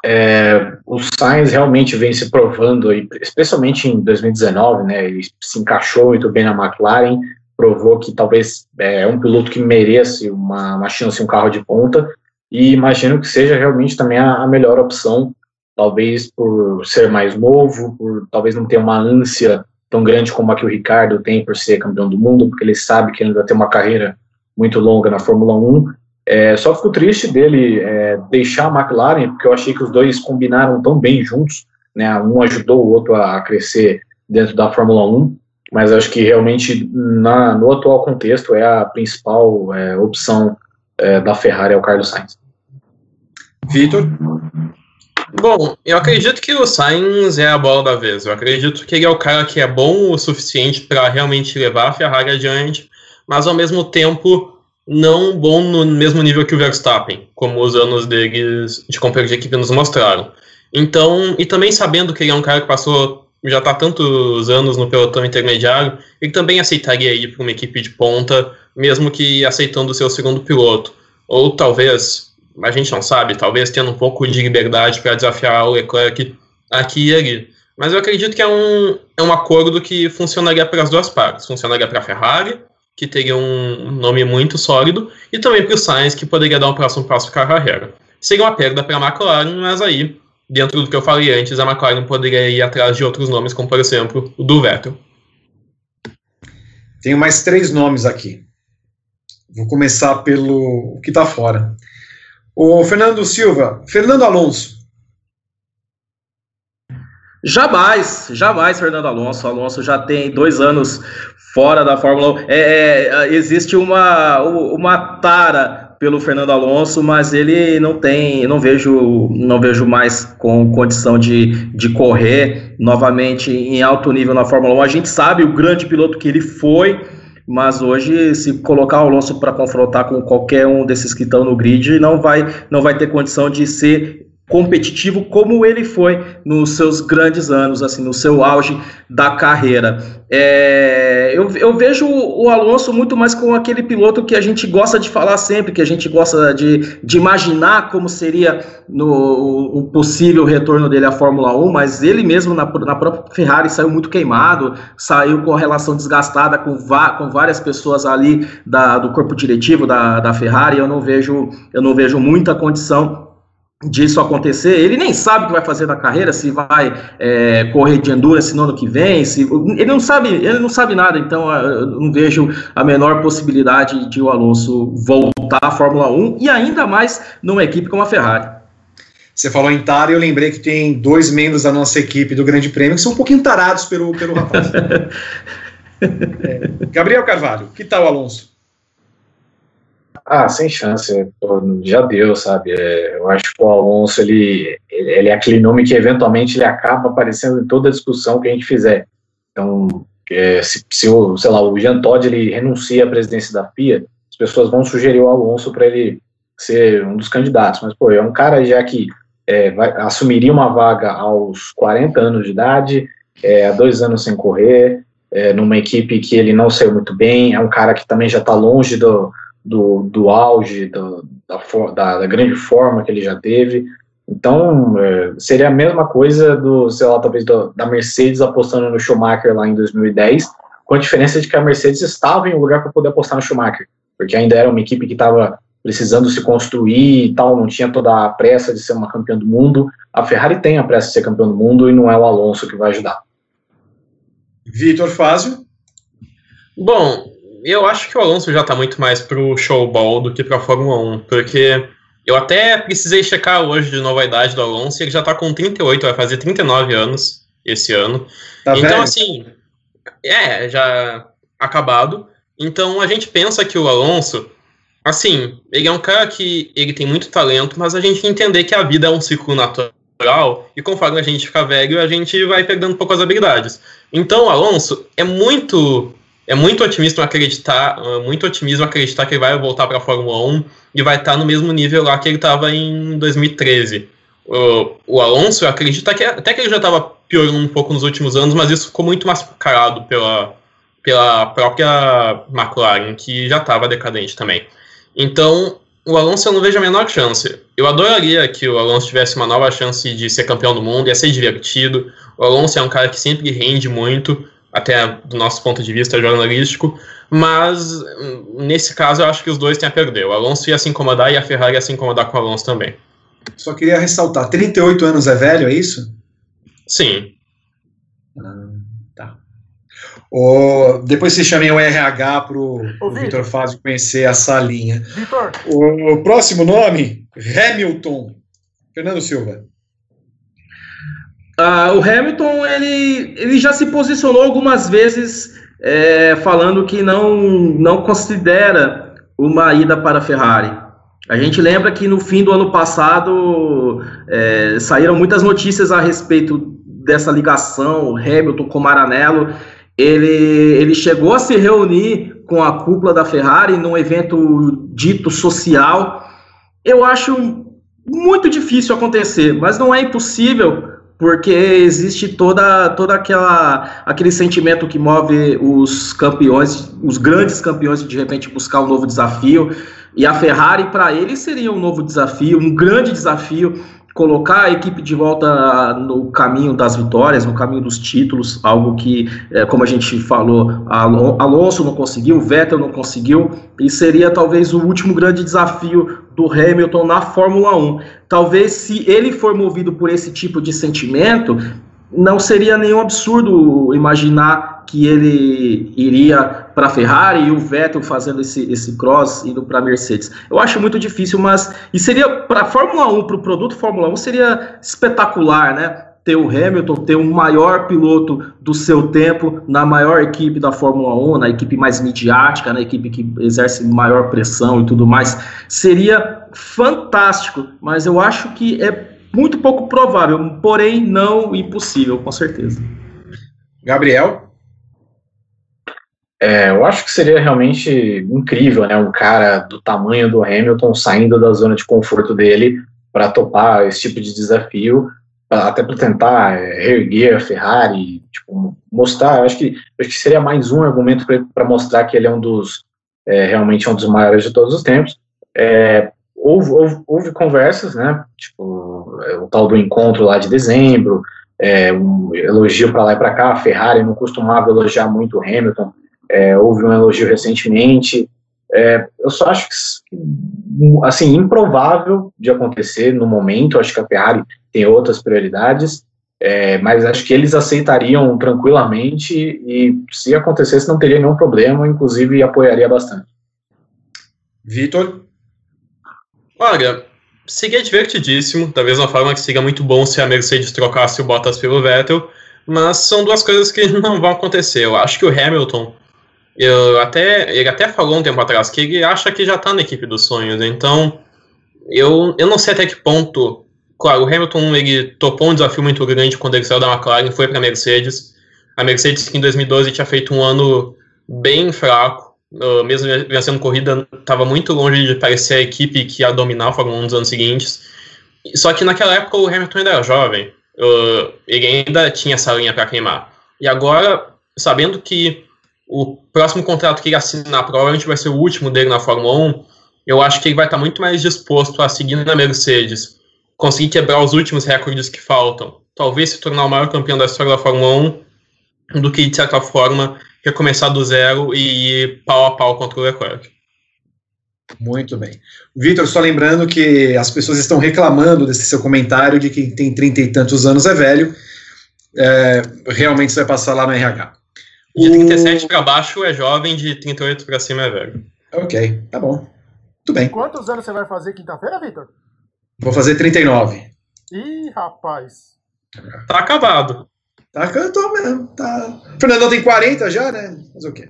É, o Sainz realmente vem se provando, aí, especialmente em 2019, né, ele se encaixou muito bem na McLaren, provou que talvez é, é um piloto que merece uma, uma chance, um carro de ponta, e imagino que seja realmente também a, a melhor opção, talvez por ser mais novo, por talvez não ter uma ânsia tão grande como a que o Ricardo tem por ser campeão do mundo, porque ele sabe que ele vai ter uma carreira muito longa na Fórmula 1. É, só fico triste dele é, deixar a McLaren, porque eu achei que os dois combinaram tão bem juntos, né? Um ajudou o outro a crescer dentro da Fórmula 1, mas acho que realmente na, no atual contexto é a principal é, opção é, da Ferrari é o Carlos Sainz. Vitor? Bom, eu acredito que o Sainz é a bola da vez. Eu acredito que ele é o cara que é bom o suficiente para realmente levar a Ferrari adiante, mas ao mesmo tempo não bom no mesmo nível que o Verstappen, como os anos deles de companheiro de equipe nos mostraram. Então, e também sabendo que ele é um cara que passou já está tantos anos no pelotão intermediário, ele também aceitaria ir para uma equipe de ponta, mesmo que aceitando o seu segundo piloto. Ou talvez, a gente não sabe, talvez tendo um pouco de liberdade para desafiar o Leclerc aqui e ali. Mas eu acredito que é um, é um acordo que funcionaria para as duas partes. Funcionaria para a Ferrari, que teria um nome muito sólido, e também para o Sainz, que poderia dar um próximo passo para a carreira. Seria uma perda para a McLaren, mas aí, dentro do que eu falei antes, a McLaren poderia ir atrás de outros nomes, como por exemplo o do Vettel. Tenho mais três nomes aqui. Vou começar pelo que está fora. O Fernando Silva, Fernando Alonso. Jamais, jamais, Fernando Alonso. Alonso já tem dois anos fora da Fórmula 1. É, é, existe uma, uma tara pelo Fernando Alonso, mas ele não tem, não vejo, não vejo mais com condição de, de correr novamente em alto nível na Fórmula 1. A gente sabe o grande piloto que ele foi, mas hoje se colocar o Alonso para confrontar com qualquer um desses que estão no grid, não vai, não vai ter condição de ser competitivo como ele foi nos seus grandes anos, assim, no seu auge da carreira. É, eu, eu, vejo o Alonso muito mais com aquele piloto que a gente gosta de falar sempre, que a gente gosta de, de imaginar como seria no, o possível retorno dele à Fórmula 1, mas ele mesmo na, na própria Ferrari saiu muito queimado, saiu com a relação desgastada com, com várias pessoas ali da, do corpo diretivo da, da Ferrari, eu não vejo eu não vejo muita condição disso acontecer, ele nem sabe o que vai fazer na carreira, se vai é, correr de endurance no ano que vem, se, ele não sabe, ele não sabe nada, então eu não vejo a menor possibilidade de o Alonso voltar à Fórmula 1 e ainda mais numa equipe como a Ferrari. Você falou em tara e eu lembrei que tem dois membros da nossa equipe do Grande Prêmio que são um pouquinho tarados pelo, pelo rapaz. é. Gabriel Carvalho, que tal Alonso? Ah, sem chance, pô, já deu, sabe? É, eu acho que o Alonso, ele, ele é aquele nome que eventualmente ele acaba aparecendo em toda discussão que a gente fizer. Então, é, se, se o, sei lá, o Jean Todt ele renuncia à presidência da FIA, as pessoas vão sugerir o Alonso para ele ser um dos candidatos. Mas, pô, é um cara já que é, vai, assumiria uma vaga aos 40 anos de idade, é, há dois anos sem correr, é, numa equipe que ele não saiu muito bem, é um cara que também já está longe do do, do auge, do, da, da, da, grande forma que ele já teve. Então, é, seria a mesma coisa do, sei lá, talvez do, da Mercedes apostando no Schumacher lá em 2010, com a diferença de que a Mercedes estava em um lugar para poder apostar no Schumacher, porque ainda era uma equipe que estava precisando se construir e tal, não tinha toda a pressa de ser uma campeã do mundo. A Ferrari tem a pressa de ser campeã do mundo e não é o Alonso que vai ajudar. Vitor Fázio? Bom, eu acho que o Alonso já tá muito mais pro showball do que pra Fórmula 1, porque eu até precisei checar hoje de nova idade do Alonso, ele já tá com 38, vai fazer 39 anos esse ano. Tá então, velho? assim, é, já acabado. Então a gente pensa que o Alonso, assim, ele é um cara que ele tem muito talento, mas a gente tem que entender que a vida é um ciclo natural e conforme a gente ficar velho, a gente vai perdendo um pouco as habilidades. Então o Alonso é muito é muito otimismo acreditar, é muito otimismo acreditar que ele vai voltar para a Fórmula 1 e vai estar no mesmo nível lá que ele estava em 2013. O, o, Alonso acredita que até que ele já estava piorando um pouco nos últimos anos, mas isso ficou muito mascarado pela, pela própria McLaren, que já estava decadente também. Então, o Alonso eu não vejo a menor chance. Eu adoraria que o Alonso tivesse uma nova chance de ser campeão do mundo, ia ser divertido. O Alonso é um cara que sempre rende muito, até do nosso ponto de vista jornalístico, mas nesse caso eu acho que os dois têm a perder. O Alonso ia se incomodar e a Ferrari ia se incomodar com o Alonso também. Só queria ressaltar: 38 anos é velho, é isso? Sim. Ah, tá. O, depois você chamei o RH para o Vitor Fazio conhecer essa linha. Vitor. O, o próximo nome, Hamilton. Fernando Silva. Ah, o Hamilton ele, ele já se posicionou algumas vezes é, falando que não, não considera uma ida para a Ferrari. A gente lembra que no fim do ano passado é, saíram muitas notícias a respeito dessa ligação Hamilton com Maranello. Ele, ele chegou a se reunir com a cúpula da Ferrari num evento dito social. Eu acho muito difícil acontecer, mas não é impossível porque existe toda toda aquela aquele sentimento que move os campeões, os grandes campeões de repente buscar um novo desafio. E a Ferrari para ele seria um novo desafio, um grande desafio colocar a equipe de volta no caminho das vitórias, no caminho dos títulos, algo que, é, como a gente falou, Alonso não conseguiu, Vettel não conseguiu, e seria talvez o último grande desafio do Hamilton na Fórmula 1. Talvez se ele for movido por esse tipo de sentimento, não seria nenhum absurdo imaginar que ele iria para a Ferrari e o Vettel fazendo esse, esse cross indo para a Mercedes. Eu acho muito difícil, mas e seria para a Fórmula 1, para o produto Fórmula 1 seria espetacular, né? Ter o Hamilton, ter o maior piloto do seu tempo na maior equipe da Fórmula 1, na equipe mais midiática, na equipe que exerce maior pressão e tudo mais. Seria fantástico, mas eu acho que é muito pouco provável, porém não impossível, com certeza. Gabriel? É, eu acho que seria realmente incrível, né? Um cara do tamanho do Hamilton saindo da zona de conforto dele para topar esse tipo de desafio, até para tentar é, erguer a Ferrari, tipo, mostrar. Acho que, acho que seria mais um argumento para mostrar que ele é um dos é, realmente um dos maiores de todos os tempos. É, houve, houve, houve, conversas, né? Tipo, é, o tal do encontro lá de dezembro, é, um elogio para lá e para cá. A Ferrari não costumava elogiar muito o Hamilton, é, houve um elogio recentemente. É, eu só acho que, assim, improvável de acontecer no momento. Acho que a Ferrari tem outras prioridades, é, mas acho que eles aceitariam tranquilamente e, se acontecesse, não teria nenhum problema, inclusive apoiaria bastante. Vitor? Olha, seria divertidíssimo, da mesma forma que seria muito bom se a Mercedes trocasse o Bottas pelo Vettel, mas são duas coisas que não vão acontecer. Eu acho que o Hamilton, eu até, ele até falou um tempo atrás que ele acha que já está na equipe dos sonhos, então eu, eu não sei até que ponto. Claro, o Hamilton ele topou um desafio muito grande quando ele saiu da McLaren, foi para a Mercedes. A Mercedes, que em 2012 tinha feito um ano bem fraco, mesmo vencendo corrida, estava muito longe de parecer a equipe que ia dominar a Fórmula 1 nos anos seguintes. Só que naquela época o Hamilton ainda era jovem, ele ainda tinha essa linha para queimar. E agora, sabendo que o próximo contrato que ele assinar provavelmente vai ser o último dele na Fórmula 1, eu acho que ele vai estar muito mais disposto a seguir na Mercedes, conseguir quebrar os últimos recordes que faltam, talvez se tornar o maior campeão da história da Fórmula 1, do que, de certa forma, recomeçar do zero e ir pau a pau contra o Leclerc. Muito bem. Vitor, só lembrando que as pessoas estão reclamando desse seu comentário de que tem trinta e tantos anos é velho. É, realmente você vai passar lá no RH. De 37 o... para baixo é jovem, de 38 para cima é velho. Ok, tá bom. Tudo bem. Quantos anos você vai fazer quinta-feira, Vitor? Vou fazer 39. Ih, rapaz. Tá acabado. Tá, cantou mesmo. Tá. O Fernandão tem 40 já, né? Mas o quê?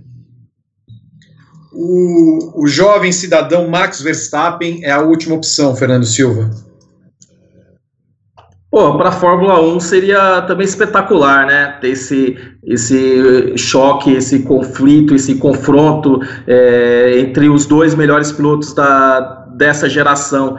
O, o jovem cidadão Max Verstappen é a última opção, Fernando Silva. Pô, para a Fórmula 1 seria também espetacular, né? Ter esse, esse choque, esse conflito, esse confronto é, entre os dois melhores pilotos da, dessa geração,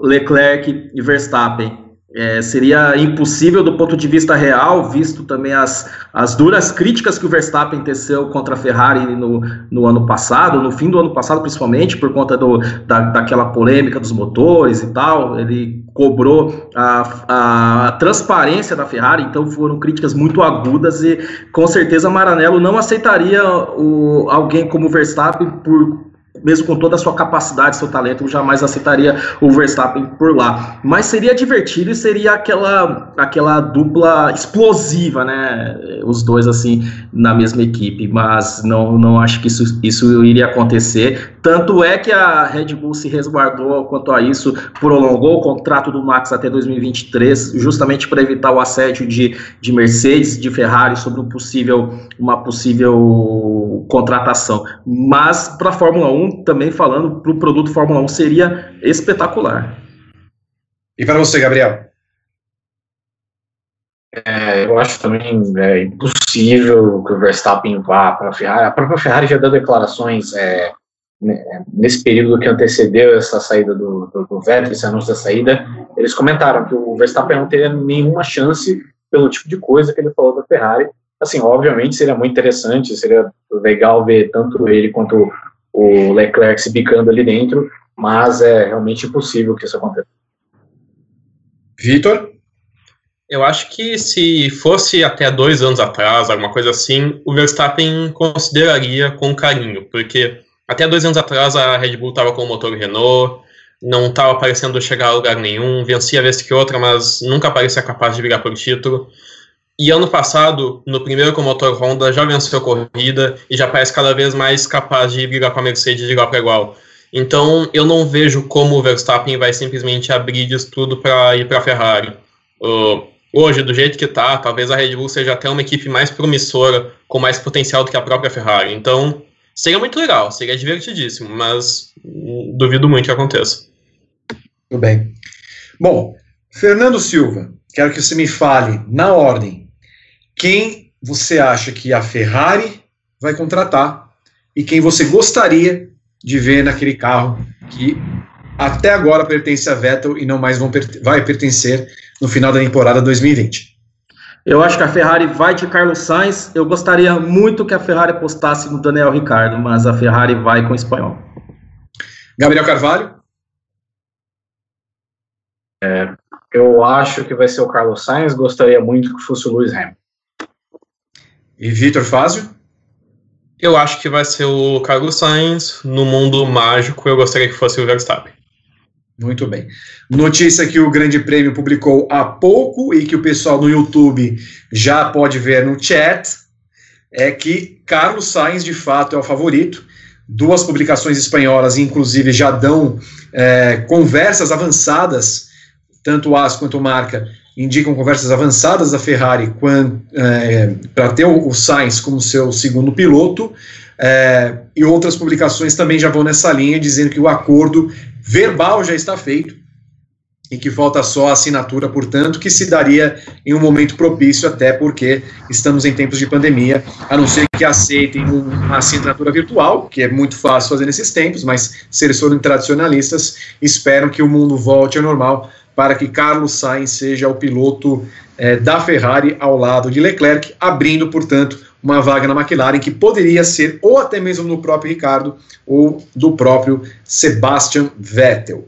Leclerc e Verstappen. É, seria impossível do ponto de vista real, visto também as, as duras críticas que o Verstappen teceu contra a Ferrari no, no ano passado, no fim do ano passado principalmente, por conta do, da, daquela polêmica dos motores e tal, ele cobrou a, a transparência da Ferrari, então foram críticas muito agudas e com certeza Maranello não aceitaria o, alguém como Verstappen por mesmo com toda a sua capacidade, seu talento, eu jamais aceitaria o Verstappen por lá. Mas seria divertido e seria aquela, aquela dupla explosiva, né? Os dois, assim, na mesma equipe. Mas não, não acho que isso, isso iria acontecer. Tanto é que a Red Bull se resguardou quanto a isso, prolongou o contrato do Max até 2023, justamente para evitar o assédio de, de Mercedes, de Ferrari sobre um possível, uma possível contratação. Mas para a Fórmula 1, também falando para o produto Fórmula 1 seria espetacular. E para você, Gabriel? É, eu acho também é, impossível que o Verstappen vá para a Ferrari. A própria Ferrari já deu declarações é, nesse período que antecedeu essa saída do, do, do Vettel, esse anúncio da saída. Eles comentaram que o Verstappen não teria nenhuma chance pelo tipo de coisa que ele falou da Ferrari. Assim, obviamente seria muito interessante, seria legal ver tanto ele quanto o Leclerc se bicando ali dentro, mas é realmente impossível que isso aconteça. Vitor? Eu acho que se fosse até dois anos atrás, alguma coisa assim, o Verstappen consideraria com carinho, porque até dois anos atrás a Red Bull estava com o motor Renault, não estava parecendo chegar a lugar nenhum, vencia vez que outra, mas nunca parecia capaz de brigar por título. E ano passado, no primeiro com o motor Honda, já venceu a corrida e já parece cada vez mais capaz de brigar com a Mercedes de igual para igual. Então, eu não vejo como o Verstappen vai simplesmente abrir de tudo para ir para a Ferrari. Uh, hoje, do jeito que está, talvez a Red Bull seja até uma equipe mais promissora, com mais potencial do que a própria Ferrari. Então, seria muito legal, seria divertidíssimo, mas duvido muito que aconteça. Tudo bem. Bom, Fernando Silva, quero que você me fale, na ordem, quem você acha que a Ferrari vai contratar e quem você gostaria de ver naquele carro que até agora pertence a Vettel e não mais vão, vai pertencer no final da temporada 2020. Eu acho que a Ferrari vai de Carlos Sainz. Eu gostaria muito que a Ferrari apostasse no Daniel Ricardo, mas a Ferrari vai com o espanhol. Gabriel Carvalho? É, eu acho que vai ser o Carlos Sainz. Gostaria muito que fosse o Lewis Hamilton. E Vitor Fázio? Eu acho que vai ser o Carlos Sainz. No mundo mágico, eu gostaria que fosse o Verstappen. Muito bem. Notícia que o Grande Prêmio publicou há pouco e que o pessoal no YouTube já pode ver no chat é que Carlos Sainz de fato é o favorito. Duas publicações espanholas, inclusive, já dão é, conversas avançadas, tanto AS quanto Marca, indicam conversas avançadas da Ferrari é, para ter o, Sainz como seu segundo piloto, é, e outras publicações também já vão nessa linha, dizendo que o acordo verbal já está feito e que falta só a assinatura, portanto, que se daria em um momento propício, até porque estamos em tempos de pandemia, a não ser que aceitem uma assinatura virtual, que é muito fácil fazer nesses tempos, mas se eles forem tradicionalistas, esperam que o mundo volte ao normal para que Carlos Sainz seja o piloto é, da Ferrari ao lado de Leclerc, abrindo, portanto, uma vaga na McLaren que poderia ser ou até mesmo do próprio Ricardo ou do próprio Sebastian Vettel.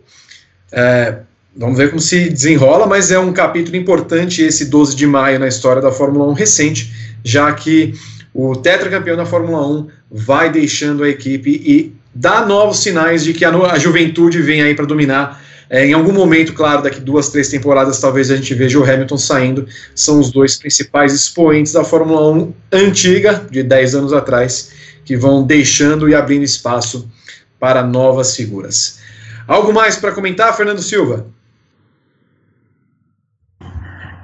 É, vamos ver como se desenrola, mas é um capítulo importante esse 12 de maio na história da Fórmula 1 recente, já que o tetracampeão da Fórmula 1 vai deixando a equipe e dá novos sinais de que a, a juventude vem aí para dominar é, em algum momento, claro, daqui duas, três temporadas, talvez a gente veja o Hamilton saindo. São os dois principais expoentes da Fórmula 1 antiga, de 10 anos atrás, que vão deixando e abrindo espaço para novas figuras. Algo mais para comentar, Fernando Silva?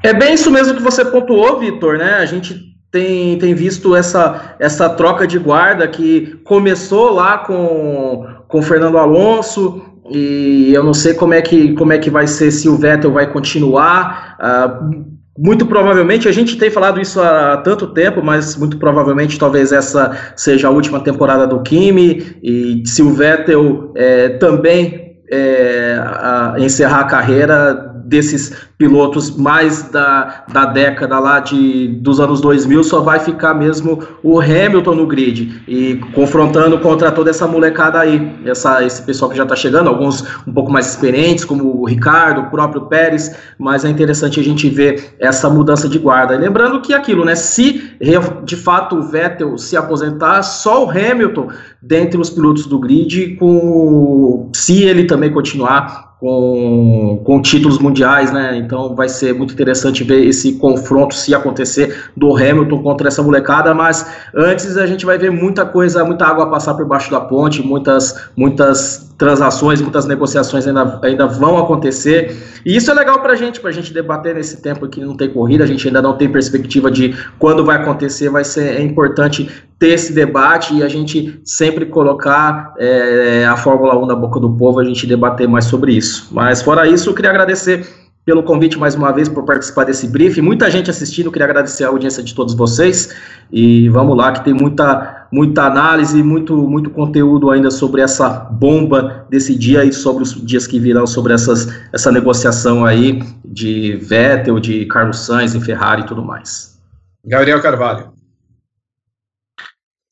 É bem isso mesmo que você pontuou, Vitor, né? A gente tem, tem visto essa, essa troca de guarda que começou lá com, com Fernando Alonso, e eu não sei como é que, como é que vai ser, se o Vettel vai continuar. Uh, muito provavelmente, a gente tem falado isso há tanto tempo, mas muito provavelmente talvez essa seja a última temporada do Kimi, e se o Vettel é, também é, a, encerrar a carreira, desses pilotos mais da, da década lá de, dos anos 2000, só vai ficar mesmo o Hamilton no grid, e confrontando contra toda essa molecada aí, essa, esse pessoal que já está chegando, alguns um pouco mais experientes, como o Ricardo, o próprio Pérez, mas é interessante a gente ver essa mudança de guarda. E lembrando que aquilo, né, se de fato o Vettel se aposentar, só o Hamilton dentre os pilotos do grid, com se ele também continuar com, com títulos mundiais, né? Então vai ser muito interessante ver esse confronto se acontecer do Hamilton contra essa molecada, mas antes a gente vai ver muita coisa, muita água passar por baixo da ponte, muitas, muitas transações, muitas negociações ainda, ainda vão acontecer. E isso é legal para a gente, para a gente debater nesse tempo que não tem corrida, a gente ainda não tem perspectiva de quando vai acontecer, vai ser é importante ter esse debate e a gente sempre colocar é, a Fórmula 1 na boca do povo, a gente debater mais sobre isso. Mas fora isso, eu queria agradecer pelo convite mais uma vez por participar desse briefing. Muita gente assistindo, queria agradecer a audiência de todos vocês. E vamos lá, que tem muita, muita análise, muito, muito conteúdo ainda sobre essa bomba desse dia e sobre os dias que virão, sobre essas, essa negociação aí de Vettel, de Carlos Sainz e Ferrari e tudo mais. Gabriel Carvalho.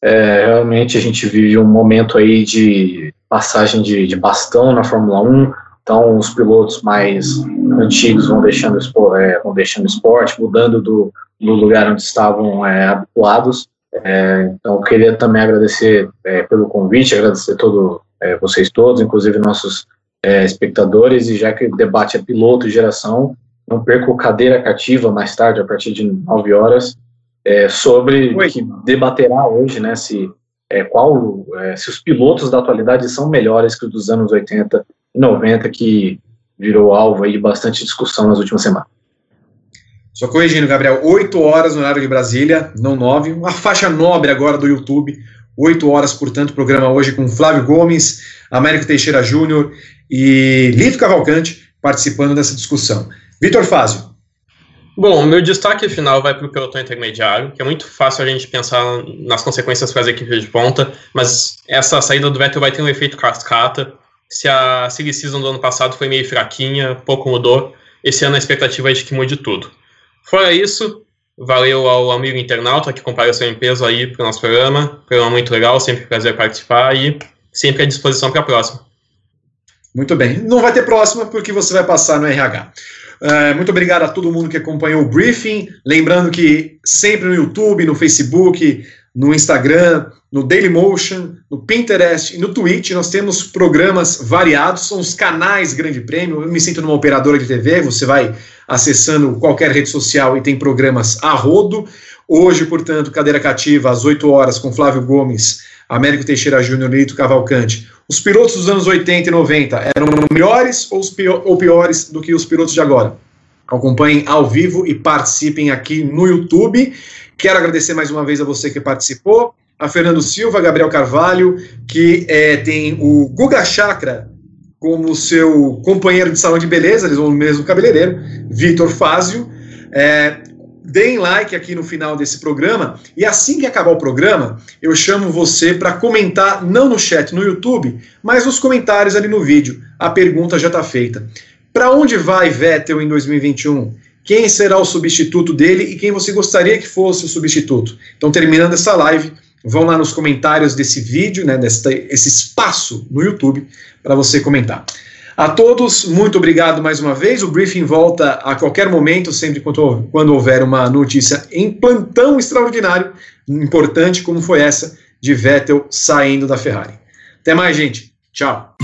É, realmente a gente vive um momento aí de passagem de, de bastão na Fórmula 1, então os pilotos mais antigos vão deixando, é, vão deixando esporte, mudando do, do lugar onde estavam é, habituados. É, então eu queria também agradecer é, pelo convite, agradecer todo é, vocês todos, inclusive nossos é, espectadores, e já que o debate é piloto e geração, não perco cadeira cativa mais tarde, a partir de 9 horas, sobre Oi. que debaterá hoje, né, se é, qual, é, se os pilotos da atualidade são melhores que os dos anos 80 e 90, que virou alvo aí de bastante discussão nas últimas semanas. Só corrigindo, Gabriel, 8 horas no horário de Brasília, não 9, uma faixa nobre agora do YouTube, 8 horas, portanto, programa hoje com Flávio Gomes, Américo Teixeira Júnior e Lito Cavalcante participando dessa discussão. Vitor Fázio, Bom, meu destaque final vai para o pelotão intermediário, que é muito fácil a gente pensar nas consequências para as equipes de ponta, mas essa saída do Vettel vai ter um efeito cascata. Se a silly season do ano passado foi meio fraquinha, pouco mudou, esse ano a expectativa é de que mude tudo. Fora isso, valeu ao amigo internauta que compareceu em peso aí para o nosso programa, programa muito legal, sempre um prazer participar e sempre à disposição para a próxima. Muito bem, não vai ter próxima porque você vai passar no RH. Uh, muito obrigado a todo mundo que acompanhou o briefing. Lembrando que sempre no YouTube, no Facebook, no Instagram, no Dailymotion, no Pinterest e no Twitch nós temos programas variados, são os canais Grande Prêmio. Eu me sinto numa operadora de TV, você vai acessando qualquer rede social e tem programas a rodo. Hoje, portanto, cadeira cativa às 8 horas com Flávio Gomes, Américo Teixeira Júnior Lito Cavalcante os pilotos dos anos 80 e 90 eram melhores ou, ou piores do que os pilotos de agora? Acompanhem ao vivo e participem aqui no YouTube. Quero agradecer mais uma vez a você que participou, a Fernando Silva, Gabriel Carvalho, que é, tem o Guga Chakra como seu companheiro de salão de beleza, eles vão no mesmo cabeleireiro, Vitor Fázio. É, deem like aqui no final desse programa e assim que acabar o programa, eu chamo você para comentar, não no chat no YouTube, mas nos comentários ali no vídeo. A pergunta já está feita. Para onde vai Vettel em 2021? Quem será o substituto dele e quem você gostaria que fosse o substituto? Então, terminando essa live, vão lá nos comentários desse vídeo, né, desse esse espaço no YouTube, para você comentar. A todos, muito obrigado mais uma vez. O briefing volta a qualquer momento, sempre quando, houver uma notícia em plantão extraordinário, importante como foi essa de Vettel saindo da Ferrari. Até mais, gente. Tchau.